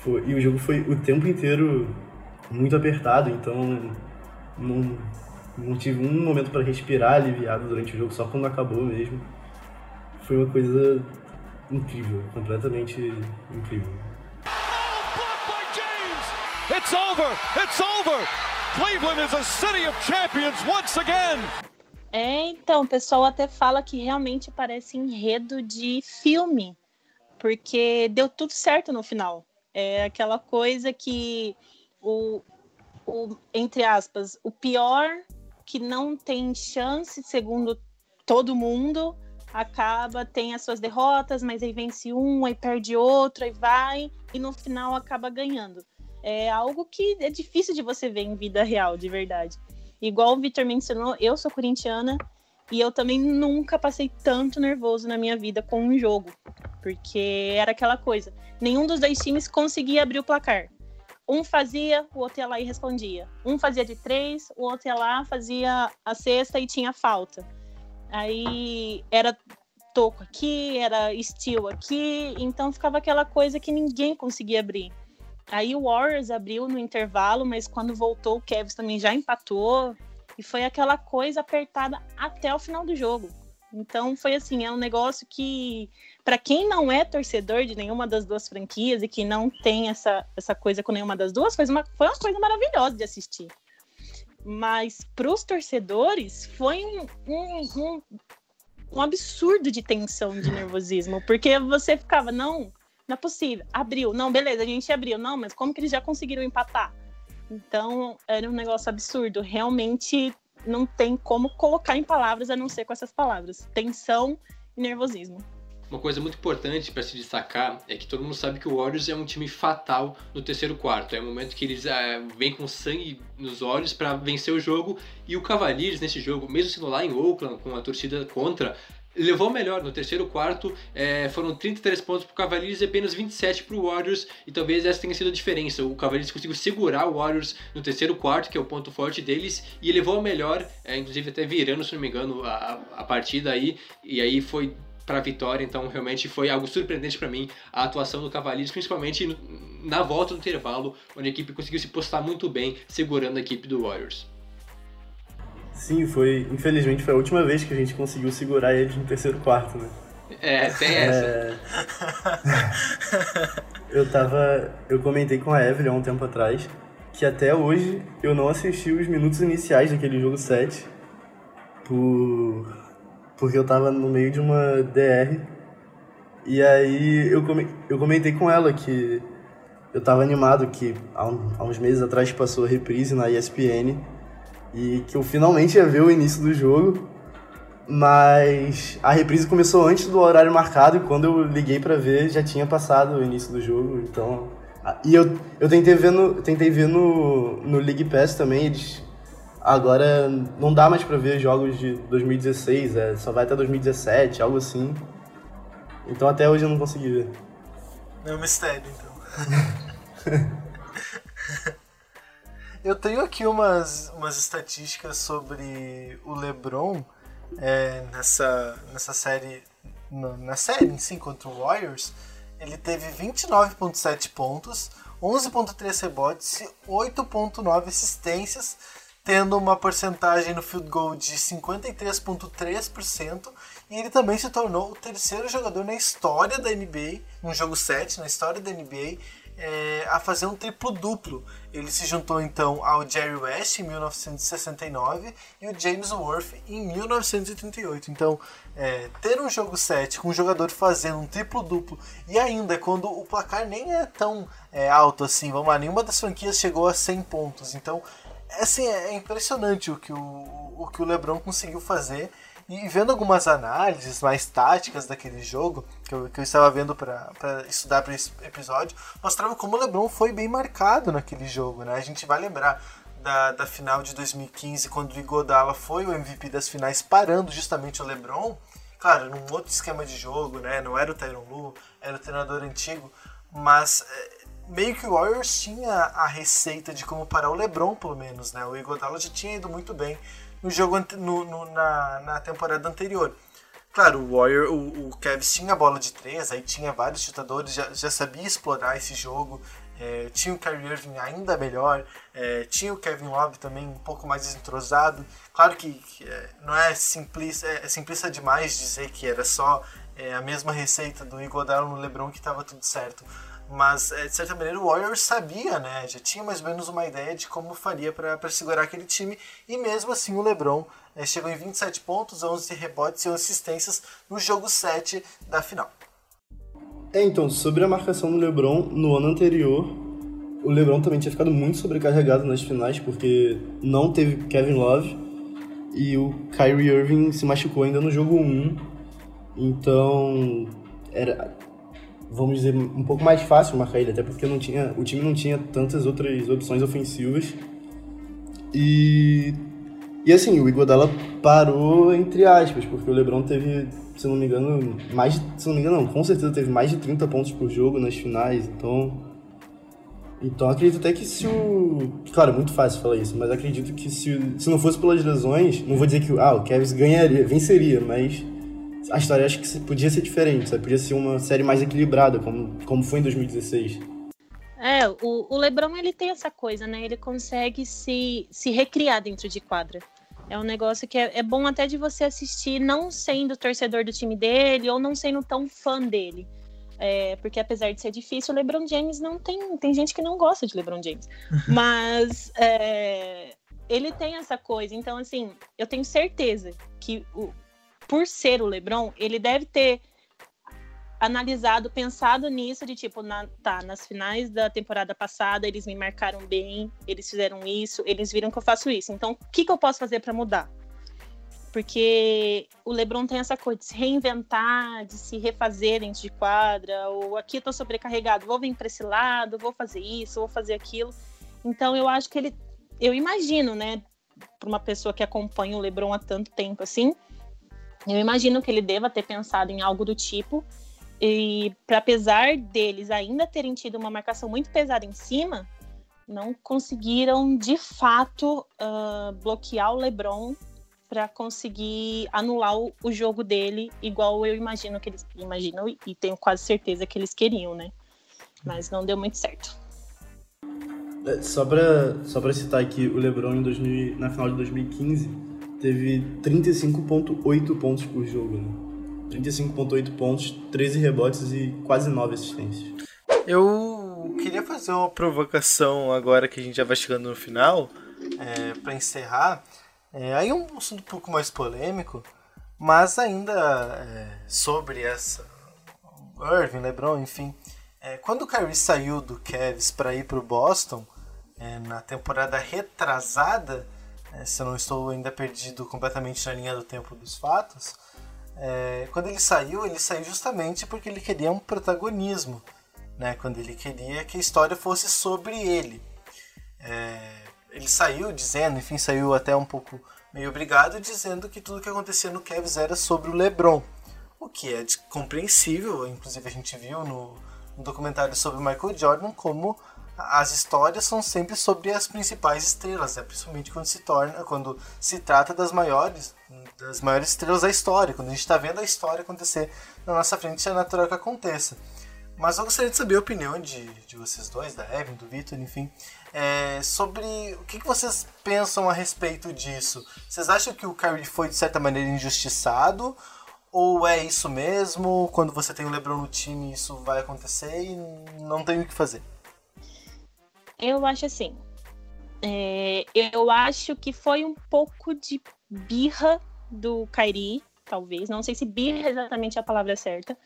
Foi, e o jogo foi o tempo inteiro muito apertado, então não, não tive um momento para respirar aliviado durante o jogo, só quando acabou mesmo. Foi uma coisa incrível, completamente incrível. It's over! It's over! Cleveland is a city of champions once again! É, então, o pessoal até fala que realmente parece enredo de filme, porque deu tudo certo no final. É aquela coisa que o, o, entre aspas, o pior que não tem chance, segundo todo mundo, acaba, tem as suas derrotas, mas aí vence um, aí perde outro, aí vai, e no final acaba ganhando. É algo que é difícil de você ver em vida real, de verdade. Igual o Victor mencionou, eu sou corintiana e eu também nunca passei tanto nervoso na minha vida com um jogo, porque era aquela coisa, nenhum dos dois times conseguia abrir o placar. Um fazia, o outro ia lá e respondia. Um fazia de três, o outro ia lá, fazia a sexta e tinha falta. Aí era toco aqui, era estilo aqui, então ficava aquela coisa que ninguém conseguia abrir. Aí o Warriors abriu no intervalo, mas quando voltou o Cavs também já empatou e foi aquela coisa apertada até o final do jogo. Então foi assim, é um negócio que para quem não é torcedor de nenhuma das duas franquias e que não tem essa, essa coisa com nenhuma das duas, foi uma, foi uma coisa maravilhosa de assistir. Mas para os torcedores foi um, um, um, um absurdo de tensão, de nervosismo, porque você ficava, não, não é possível. Abriu, não, beleza, a gente abriu, não, mas como que eles já conseguiram empatar? Então era um negócio absurdo. Realmente não tem como colocar em palavras a não ser com essas palavras: tensão e nervosismo. Uma coisa muito importante para se destacar é que todo mundo sabe que o Warriors é um time fatal no terceiro quarto. É o momento que eles é, vêm com sangue nos olhos para vencer o jogo. E o Cavaliers nesse jogo, mesmo sendo lá em Oakland com a torcida contra, levou melhor no terceiro quarto. É, foram 33 pontos para o Cavaliers e apenas 27 para o Warriors. E talvez essa tenha sido a diferença. O Cavaliers conseguiu segurar o Warriors no terceiro quarto, que é o ponto forte deles, e levou melhor, é, inclusive até virando, se não me engano, a, a partida aí. E aí foi para a vitória, então realmente foi algo surpreendente para mim a atuação do Cavaliers, principalmente na volta do intervalo, onde a equipe conseguiu se postar muito bem, segurando a equipe do Warriors. Sim, foi. Infelizmente foi a última vez que a gente conseguiu segurar eles no terceiro quarto, né? É, tem essa. É... eu tava. Eu comentei com a Evelyn há um tempo atrás que até hoje eu não assisti os minutos iniciais daquele jogo 7 por porque eu tava no meio de uma DR. E aí eu, come, eu comentei com ela que eu tava animado que há, há uns meses atrás passou a reprise na ESPN e que eu finalmente ia ver o início do jogo. Mas a reprise começou antes do horário marcado e quando eu liguei para ver já tinha passado o início do jogo, então e eu, eu tentei ver no tentei ver no, no League Pass também, eles Agora não dá mais pra ver jogos de 2016, é, só vai até 2017, algo assim. Então até hoje eu não consegui ver. É um mistério, então. eu tenho aqui umas, umas estatísticas sobre o LeBron é, nessa, nessa série. Na série em si contra o Warriors. Ele teve 29,7 pontos, 11,3 rebotes e 8,9 assistências tendo uma porcentagem no field goal de 53,3%, e ele também se tornou o terceiro jogador na história da NBA, um jogo 7, na história da NBA, é, a fazer um triplo-duplo. Ele se juntou então ao Jerry West em 1969 e o James Worth em 1938. Então, é, ter um jogo 7 com um jogador fazendo um triplo-duplo e ainda quando o placar nem é tão é, alto assim, vamos lá, nenhuma das franquias chegou a 100 pontos. Então, assim, é impressionante o que o, o, que o LeBron conseguiu fazer. E vendo algumas análises mais táticas daquele jogo, que eu, que eu estava vendo para estudar para esse episódio, mostrava como o LeBron foi bem marcado naquele jogo. Né? A gente vai lembrar da, da final de 2015, quando o Igodala foi o MVP das finais, parando justamente o LeBron. Claro, num outro esquema de jogo, né? não era o Tyron Lu, era o treinador antigo, mas é, meio que o Warriors tinha a receita de como parar o LeBron, pelo menos. Né? O Igodala já tinha ido muito bem no jogo no, no, na, na temporada anterior. Claro, o Warrior, o, o Cavs tinha bola de três, aí tinha vários chutadores, já, já sabia explorar esse jogo. É, tinha o Kyrie Irving ainda melhor, é, tinha o Kevin Love também um pouco mais desentrosado. Claro que, que é, não é simplista, é, é, simplista demais dizer que era só é, a mesma receita do Iguodala no LeBron que estava tudo certo. Mas, é, de certa maneira, o Warriors sabia, né? Já tinha mais ou menos uma ideia de como faria para segurar aquele time. E mesmo assim, o LeBron chegou em 27 pontos, 11 rebotes e 11 assistências no jogo 7 da final. É, então, sobre a marcação do LeBron, no ano anterior, o LeBron também tinha ficado muito sobrecarregado nas finais, porque não teve Kevin Love e o Kyrie Irving se machucou ainda no jogo 1. Então, era, vamos dizer, um pouco mais fácil marcar ele, até porque não tinha, o time não tinha tantas outras opções ofensivas. E, e assim, o Iguodala parou entre aspas, porque o LeBron teve, se não me engano, mais, se não me engano, não, com certeza teve mais de 30 pontos por jogo nas finais, então então acredito até que se o. Claro, é muito fácil falar isso, mas acredito que se, se não fosse pelas lesões, não vou dizer que ah, o Cavs ganharia, venceria, mas a história acho que podia ser diferente, sabe? Podia ser uma série mais equilibrada, como, como foi em 2016. É, o, o LeBron ele tem essa coisa, né? Ele consegue se, se recriar dentro de quadra. É um negócio que é, é bom até de você assistir, não sendo torcedor do time dele ou não sendo tão fã dele. É, porque apesar de ser difícil, o LeBron James não tem. Tem gente que não gosta de LeBron James. Mas é, ele tem essa coisa. Então, assim, eu tenho certeza que o, por ser o LeBron, ele deve ter analisado, pensado nisso de tipo, na, tá, nas finais da temporada passada eles me marcaram bem, eles fizeram isso, eles viram que eu faço isso. Então, o que, que eu posso fazer para mudar? Porque o LeBron tem essa coisa de se reinventar, de se refazer dentro de quadra, ou aqui eu tô sobrecarregado, vou vir para esse lado, vou fazer isso, vou fazer aquilo. Então, eu acho que ele, eu imagino, né, para uma pessoa que acompanha o LeBron há tanto tempo assim, eu imagino que ele deva ter pensado em algo do tipo. E para apesar deles ainda terem tido uma marcação muito pesada em cima, não conseguiram de fato uh, bloquear o LeBron para conseguir anular o, o, jogo dele, igual eu imagino que eles imaginam e tenho quase certeza que eles queriam, né? Mas não deu muito certo. É, só para só citar aqui o LeBron em 2000, na final de 2015, teve 35,8 pontos por jogo. Né? 35,8 pontos, 13 rebotes e quase 9 assistências. Eu queria fazer uma provocação agora que a gente já vai chegando no final, é, para encerrar. É, aí um assunto um pouco mais polêmico, mas ainda é, sobre essa Irving, LeBron, enfim. É, quando o Kyrie saiu do Cavs para ir para o Boston é, na temporada retrasada, é, se eu não estou ainda perdido completamente na linha do tempo dos fatos, é, quando ele saiu, ele saiu justamente porque ele queria um protagonismo, né? quando ele queria que a história fosse sobre ele. É, ele saiu dizendo, enfim, saiu até um pouco meio obrigado, dizendo que tudo que acontecia no Cavs era sobre o LeBron, o que é compreensível, inclusive a gente viu no, no documentário sobre Michael Jordan como as histórias são sempre sobre as principais estrelas, né? principalmente quando se torna, quando se trata das maiores, das maiores estrelas da história, quando a gente está vendo a história acontecer na nossa frente, é natural que aconteça. Mas eu gostaria de saber a opinião de, de vocês dois, da Evan, do Vitor, enfim, é, sobre o que, que vocês pensam a respeito disso. Vocês acham que o Kyrie foi de certa maneira injustiçado? Ou é isso mesmo? Quando você tem o LeBron no time, isso vai acontecer e não tem o que fazer? Eu acho assim. É, eu acho que foi um pouco de birra do Kairi, talvez. Não sei se birra é exatamente a palavra certa.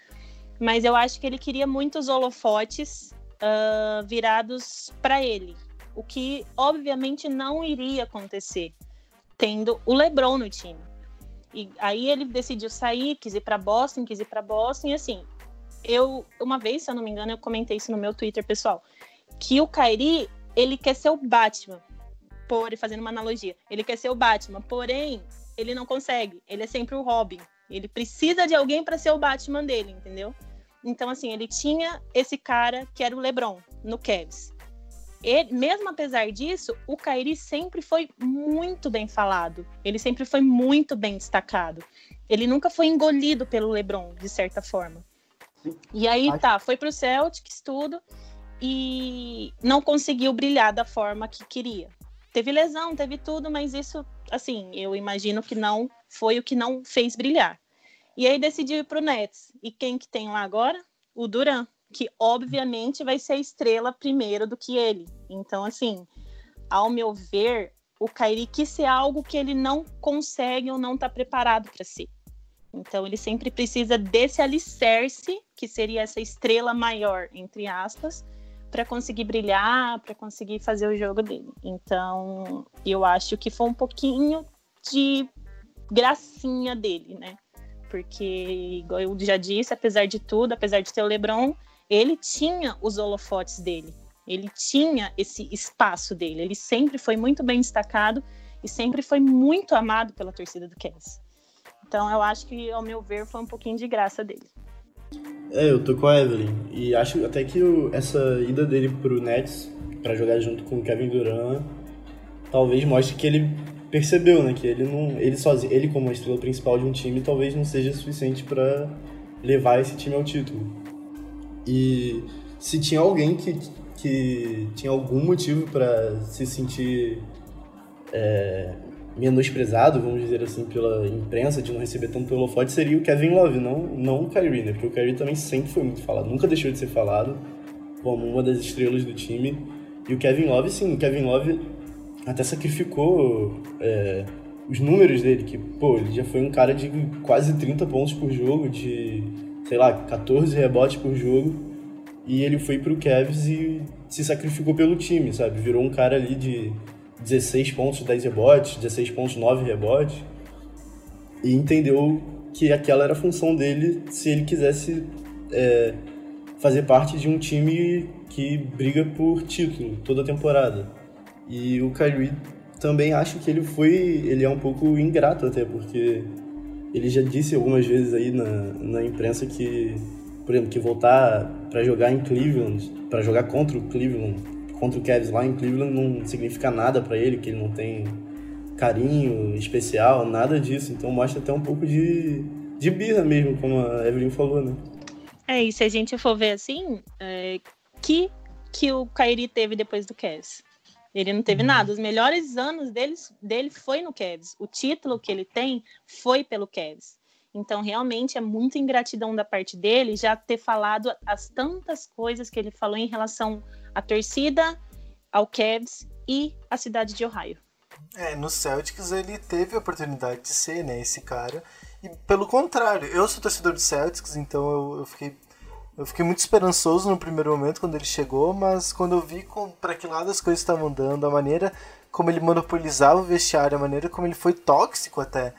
Mas eu acho que ele queria muitos holofotes uh, virados para ele. O que, obviamente, não iria acontecer, tendo o LeBron no time. E aí ele decidiu sair, quis ir para Boston, quis ir para Boston, e assim, eu, uma vez, se eu não me engano, eu comentei isso no meu Twitter pessoal, que o Kyrie, ele quer ser o Batman, por fazendo uma analogia, ele quer ser o Batman, porém, ele não consegue, ele é sempre o Robin, ele precisa de alguém para ser o Batman dele, entendeu? Então, assim, ele tinha esse cara que era o LeBron, no Cavs. Ele, mesmo apesar disso, o Kyrie sempre foi muito bem falado. Ele sempre foi muito bem destacado. Ele nunca foi engolido pelo LeBron, de certa forma. E aí tá, foi pro Celtics tudo e não conseguiu brilhar da forma que queria. Teve lesão, teve tudo, mas isso, assim, eu imagino que não foi o que não fez brilhar. E aí decidiu ir pro Nets. E quem que tem lá agora? O Duran, que obviamente vai ser estrela primeiro do que ele. Então, assim, ao meu ver, o Kyrie quis ser algo que ele não consegue ou não está preparado para ser. Então ele sempre precisa desse alicerce, que seria essa estrela maior, entre aspas, para conseguir brilhar, para conseguir fazer o jogo dele. Então eu acho que foi um pouquinho de gracinha dele, né? Porque, igual eu já disse, apesar de tudo, apesar de ter o LeBron, ele tinha os holofotes dele. Ele tinha esse espaço dele. Ele sempre foi muito bem destacado e sempre foi muito amado pela torcida do Cavs. Então eu acho que, ao meu ver, foi um pouquinho de graça dele. É, eu tô com a Evelyn. E acho até que o, essa ida dele pro Nets para jogar junto com o Kevin Durant talvez mostre que ele percebeu, né, que ele não, ele sozinho, ele como a estrela principal de um time, talvez não seja suficiente para levar esse time ao título. E se tinha alguém que, que tinha algum motivo para se sentir é, menosprezado, vamos dizer assim, pela imprensa de não receber tanto holofote seria o Kevin Love, não, não o Kyrie, né? Porque o Kyrie também sempre foi muito falado, nunca deixou de ser falado como uma das estrelas do time. E o Kevin Love, sim, o Kevin Love até sacrificou é, os números dele, que, pô, ele já foi um cara de quase 30 pontos por jogo, de, sei lá, 14 rebotes por jogo, e ele foi pro Cavs e se sacrificou pelo time, sabe? Virou um cara ali de 16 pontos, 10 rebotes, 16 pontos, 9 rebotes, e entendeu que aquela era a função dele se ele quisesse é, fazer parte de um time que briga por título toda temporada. E o Kyrie também acho que ele foi, ele é um pouco ingrato até, porque ele já disse algumas vezes aí na, na imprensa que, por exemplo, que voltar para jogar em Cleveland, para jogar contra o Cleveland, contra o Cavs lá em Cleveland não significa nada para ele, que ele não tem carinho especial, nada disso. Então mostra até um pouco de, de birra mesmo, como a Evelyn falou, né? É, e se a gente for ver assim, é, que que o Kyrie teve depois do Cavs? Ele não teve uhum. nada. Os melhores anos dele, dele foi no Cavs. O título que ele tem foi pelo Cavs. Então, realmente, é muita ingratidão da parte dele já ter falado as tantas coisas que ele falou em relação à torcida, ao Cavs e à cidade de Ohio. É, no Celtics ele teve a oportunidade de ser, né, esse cara. E pelo contrário, eu sou torcedor do Celtics, então eu, eu fiquei eu fiquei muito esperançoso no primeiro momento quando ele chegou, mas quando eu vi para que lado as coisas estavam dando, a maneira como ele monopolizava o vestiário, a maneira como ele foi tóxico até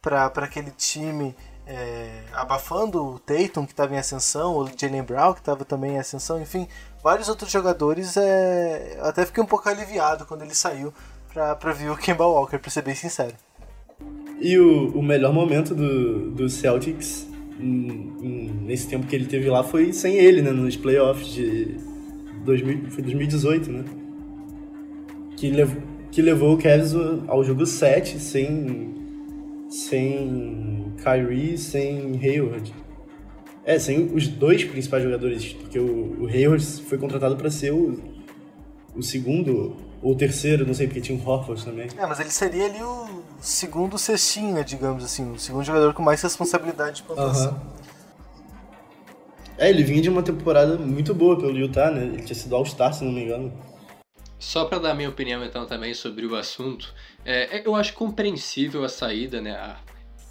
para aquele time, é, abafando o Tatum que estava em ascensão, o Jalen Brown que estava também em ascensão, enfim, vários outros jogadores. É, eu até fiquei um pouco aliviado quando ele saiu para ver o Kemba Walker, para ser bem sincero. E o, o melhor momento do, do Celtics nesse tempo que ele teve lá foi sem ele, né? Nos playoffs de 2000, foi 2018, né? Que, lev, que levou o Cavs ao jogo 7 sem, sem Kyrie, sem Hayward. É, sem os dois principais jogadores, porque o, o Hayward foi contratado para ser o, o segundo ou terceiro, não sei, porque tinha o Horford também. É, mas ele seria ali o segundo cestinha, digamos assim, o segundo jogador com mais responsabilidade de pontuação. Uhum. É, ele vinha de uma temporada muito boa pelo Utah, né? Ele tinha sido All-Star, se não me engano. Só para dar minha opinião então também sobre o assunto, é, eu acho compreensível a saída, né, a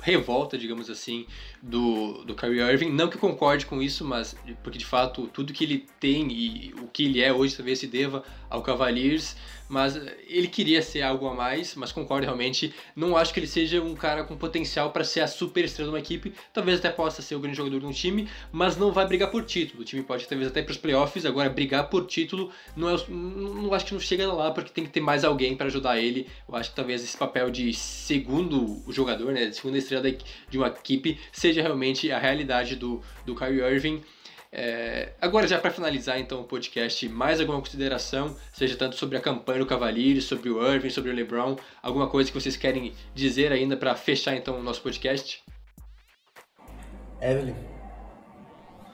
revolta, digamos assim, do, do Kyrie Irving. Não que concorde com isso, mas porque de fato tudo que ele tem e o que ele é hoje talvez se deva ao Cavaliers mas ele queria ser algo a mais, mas concordo realmente, não acho que ele seja um cara com potencial para ser a super estrela de uma equipe, talvez até possa ser o grande jogador de um time, mas não vai brigar por título, o time pode talvez até para os playoffs, agora brigar por título, não, é, não acho que não chega lá, porque tem que ter mais alguém para ajudar ele, eu acho que talvez esse papel de segundo jogador, né, segunda estrela de uma equipe, seja realmente a realidade do, do Kyrie Irving, é, agora, já para finalizar então o podcast, mais alguma consideração, seja tanto sobre a campanha do Cavaliers, sobre o Irving, sobre o LeBron, alguma coisa que vocês querem dizer ainda para fechar então o nosso podcast? Evelyn.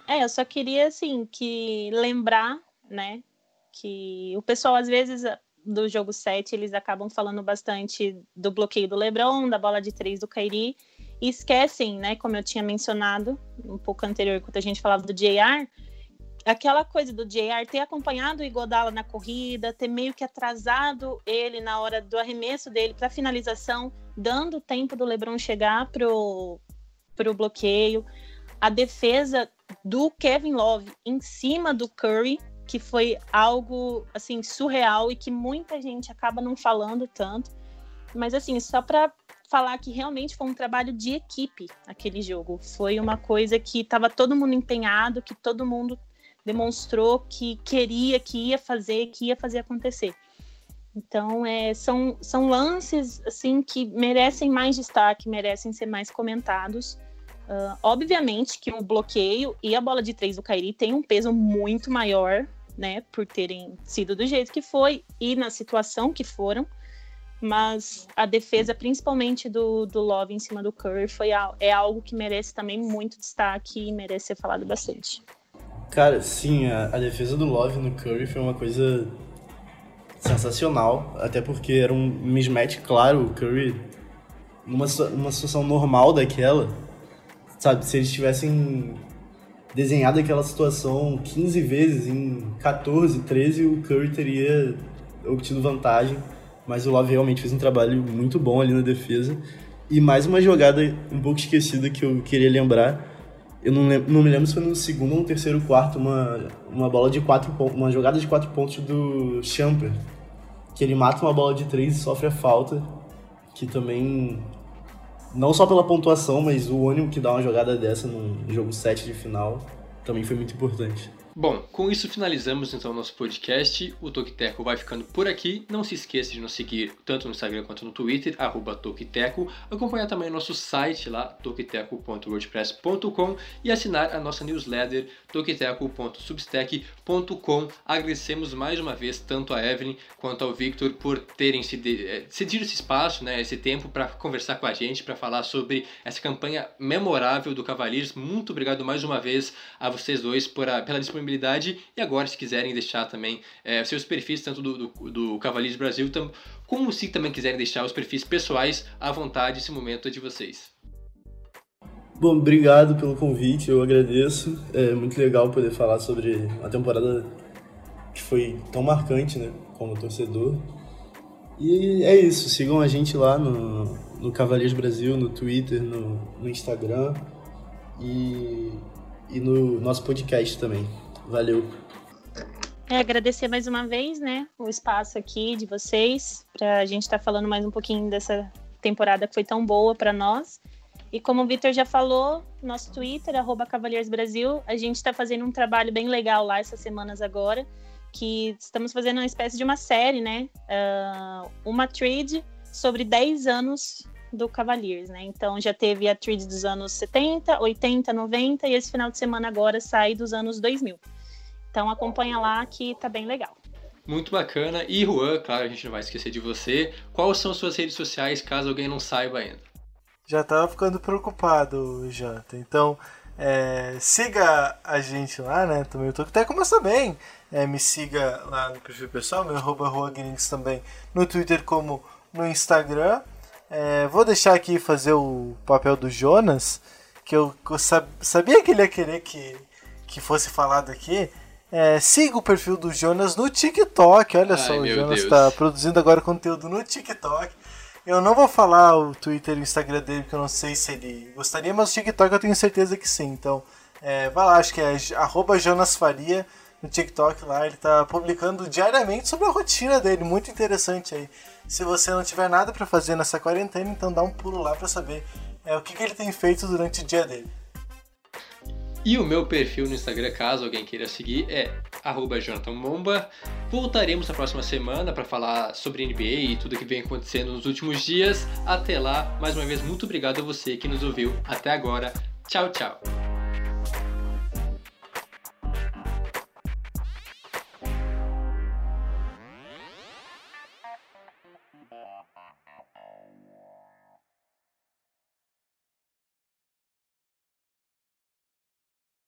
É, eu só queria assim que lembrar, né, que o pessoal às vezes do jogo 7 eles acabam falando bastante do bloqueio do LeBron, da bola de três do Kyrie e esquecem, né, como eu tinha mencionado um pouco anterior, quando a gente falava do JR, aquela coisa do JR ter acompanhado o Igodala na corrida, ter meio que atrasado ele na hora do arremesso dele para finalização, dando tempo do LeBron chegar pro pro bloqueio, a defesa do Kevin Love em cima do Curry, que foi algo assim surreal e que muita gente acaba não falando tanto. Mas assim, só para falar que realmente foi um trabalho de equipe aquele jogo. Foi uma coisa que estava todo mundo empenhado, que todo mundo demonstrou que queria, que ia fazer, que ia fazer acontecer. Então, é, são, são lances assim que merecem mais destaque, merecem ser mais comentados. Uh, obviamente que o bloqueio e a bola de três do Kairi tem um peso muito maior, né, por terem sido do jeito que foi e na situação que foram mas a defesa, principalmente do, do Love em cima do Curry, foi, é algo que merece também muito destaque e merece ser falado bastante. Cara, sim, a, a defesa do Love no Curry foi uma coisa sensacional, até porque era um mismatch claro, o Curry numa, numa situação normal daquela, sabe, se eles tivessem desenhado aquela situação 15 vezes em 14, 13, o Curry teria obtido vantagem mas o Love realmente fez um trabalho muito bom ali na defesa. E mais uma jogada um pouco esquecida que eu queria lembrar. Eu não, lembro, não me lembro se foi no segundo ou no terceiro quarto, uma, uma bola de quatro pontos, uma jogada de quatro pontos do Champer. Que ele mata uma bola de três e sofre a falta. Que também. Não só pela pontuação, mas o ânimo que dá uma jogada dessa num jogo 7 de final também foi muito importante. Bom, com isso finalizamos então nosso podcast. O Tokiteco vai ficando por aqui. Não se esqueça de nos seguir tanto no Instagram quanto no Twitter, arroba Tokiteco. Acompanhar também o nosso site lá, tokiteco.wordpress.com e assinar a nossa newsletter, tokiteco.substack.com. Agradecemos mais uma vez tanto a Evelyn quanto ao Victor por terem eh, cedido esse espaço, né, esse tempo para conversar com a gente, para falar sobre essa campanha memorável do Cavaliers. Muito obrigado mais uma vez a vocês dois por a, pela disponibilidade disponibilidade. E agora, se quiserem deixar também é, seus perfis, tanto do, do, do Brasil, tam, como se também quiserem deixar os perfis pessoais à vontade, esse momento é de vocês. Bom, obrigado pelo convite, eu agradeço. É muito legal poder falar sobre a temporada que foi tão marcante, né, como torcedor. E é isso, sigam a gente lá no, no Cavaleiros Brasil, no Twitter, no, no Instagram e, e no nosso podcast também. Valeu. É, agradecer mais uma vez, né, o espaço aqui de vocês, para a gente estar tá falando mais um pouquinho dessa temporada que foi tão boa para nós. E como o Vitor já falou, nosso Twitter, arroba Cavaliers Brasil, a gente está fazendo um trabalho bem legal lá essas semanas agora, que estamos fazendo uma espécie de uma série, né, uh, uma trade sobre 10 anos do Cavaliers, né? Então já teve a trade dos anos 70, 80, 90 e esse final de semana agora sai dos anos 2000. Então acompanha lá que tá bem legal. Muito bacana. E Juan, claro, a gente não vai esquecer de você. Quais são suas redes sociais, caso alguém não saiba ainda? Já tava ficando preocupado, Janta. Então, é, siga a gente lá, né? Também eu tô até começa bem. É, me siga lá no perfil pessoal, meu arroba também no Twitter como no Instagram. É, vou deixar aqui fazer o papel do Jonas, que eu, eu sabia que ele ia querer que, que fosse falado aqui. É, siga o perfil do Jonas no TikTok. Olha Ai, só, o Jonas está produzindo agora conteúdo no TikTok. Eu não vou falar o Twitter e o Instagram dele, porque eu não sei se ele gostaria, mas o TikTok eu tenho certeza que sim. Então, é, vai lá, acho que é arroba Jonas Faria no TikTok lá. Ele tá publicando diariamente sobre a rotina dele, muito interessante aí. Se você não tiver nada para fazer nessa quarentena, então dá um pulo lá para saber é, o que, que ele tem feito durante o dia dele. E o meu perfil no Instagram, caso alguém queira seguir, é JonathanMomba. Voltaremos na próxima semana para falar sobre NBA e tudo que vem acontecendo nos últimos dias. Até lá, mais uma vez, muito obrigado a você que nos ouviu até agora. Tchau, tchau.